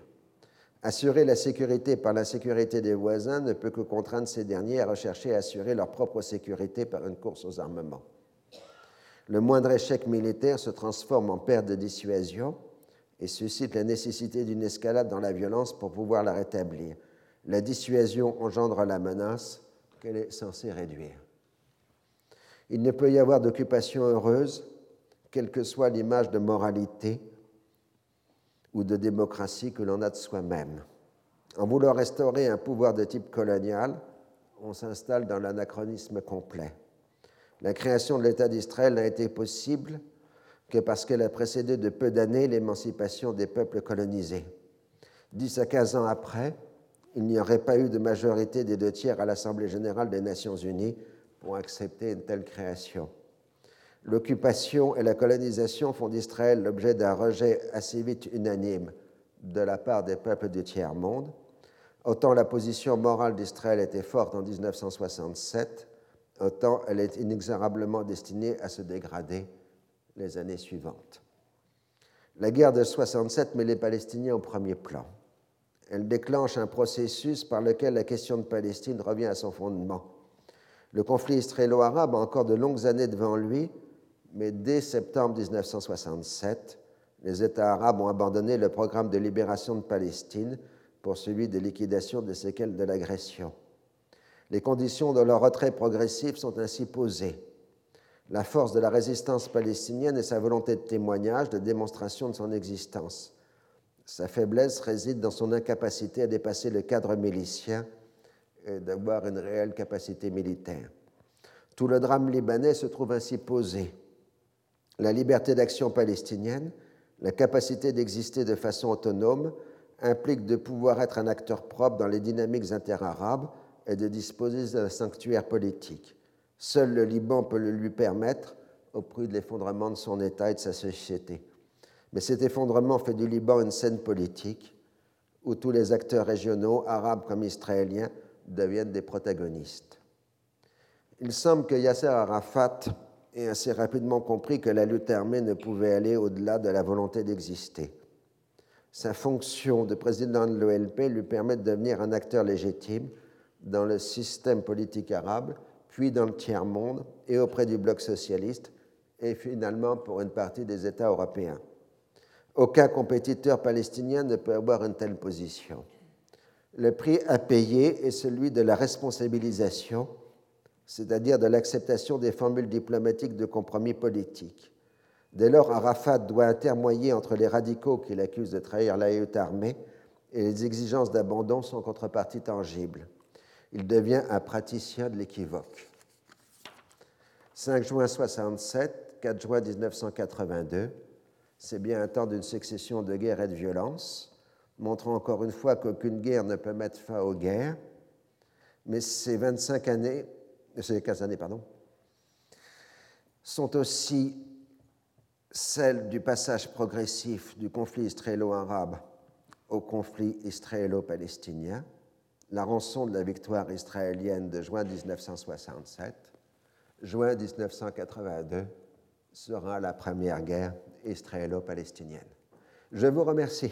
Assurer la sécurité par l'insécurité des voisins ne peut que contraindre ces derniers à rechercher à assurer leur propre sécurité par une course aux armements. Le moindre échec militaire se transforme en perte de dissuasion et suscite la nécessité d'une escalade dans la violence pour pouvoir la rétablir. La dissuasion engendre la menace qu'elle est censée réduire. Il ne peut y avoir d'occupation heureuse quelle que soit l'image de moralité ou de démocratie que l'on a de soi-même. En voulant restaurer un pouvoir de type colonial, on s'installe dans l'anachronisme complet. La création de l'État d'Israël n'a été possible que parce qu'elle a précédé de peu d'années l'émancipation des peuples colonisés. Dix à quinze ans après, il n'y aurait pas eu de majorité des deux tiers à l'Assemblée générale des Nations unies pour accepter une telle création. L'occupation et la colonisation font d'Israël l'objet d'un rejet assez vite unanime de la part des peuples du tiers-monde. Autant la position morale d'Israël était forte en 1967, autant elle est inexorablement destinée à se dégrader les années suivantes. La guerre de 67 met les Palestiniens au premier plan. Elle déclenche un processus par lequel la question de Palestine revient à son fondement. Le conflit israélo-arabe a encore de longues années devant lui mais dès septembre 1967, les États arabes ont abandonné le programme de libération de Palestine pour celui de liquidation des séquelles de l'agression. Les conditions de leur retrait progressif sont ainsi posées. La force de la résistance palestinienne est sa volonté de témoignage, de démonstration de son existence. Sa faiblesse réside dans son incapacité à dépasser le cadre milicien et d'avoir une réelle capacité militaire. Tout le drame libanais se trouve ainsi posé la liberté d'action palestinienne, la capacité d'exister de façon autonome, implique de pouvoir être un acteur propre dans les dynamiques interarabes et de disposer d'un sanctuaire politique. Seul le Liban peut le lui permettre au prix de l'effondrement de son État et de sa société. Mais cet effondrement fait du Liban une scène politique où tous les acteurs régionaux, arabes comme israéliens, deviennent des protagonistes. Il semble que Yasser Arafat et assez rapidement compris que la lutte armée ne pouvait aller au-delà de la volonté d'exister. Sa fonction de président de l'OLP lui permet de devenir un acteur légitime dans le système politique arabe, puis dans le tiers-monde et auprès du bloc socialiste, et finalement pour une partie des États européens. Aucun compétiteur palestinien ne peut avoir une telle position. Le prix à payer est celui de la responsabilisation c'est-à-dire de l'acceptation des formules diplomatiques de compromis politiques. Dès lors, Arafat doit intermoyer entre les radicaux qui l'accusent de trahir la armée et les exigences d'abandon sans contrepartie tangible. Il devient un praticien de l'équivoque. 5 juin 67, 4 juin 1982, c'est bien un temps d'une succession de guerres et de violences, montrant encore une fois qu'aucune guerre ne peut mettre fin aux guerres, mais ces 25 années ces 15 années, pardon, sont aussi celle du passage progressif du conflit israélo-arabe au conflit israélo-palestinien, la rançon de la victoire israélienne de juin 1967, juin 1982 sera la première guerre israélo-palestinienne. Je vous remercie.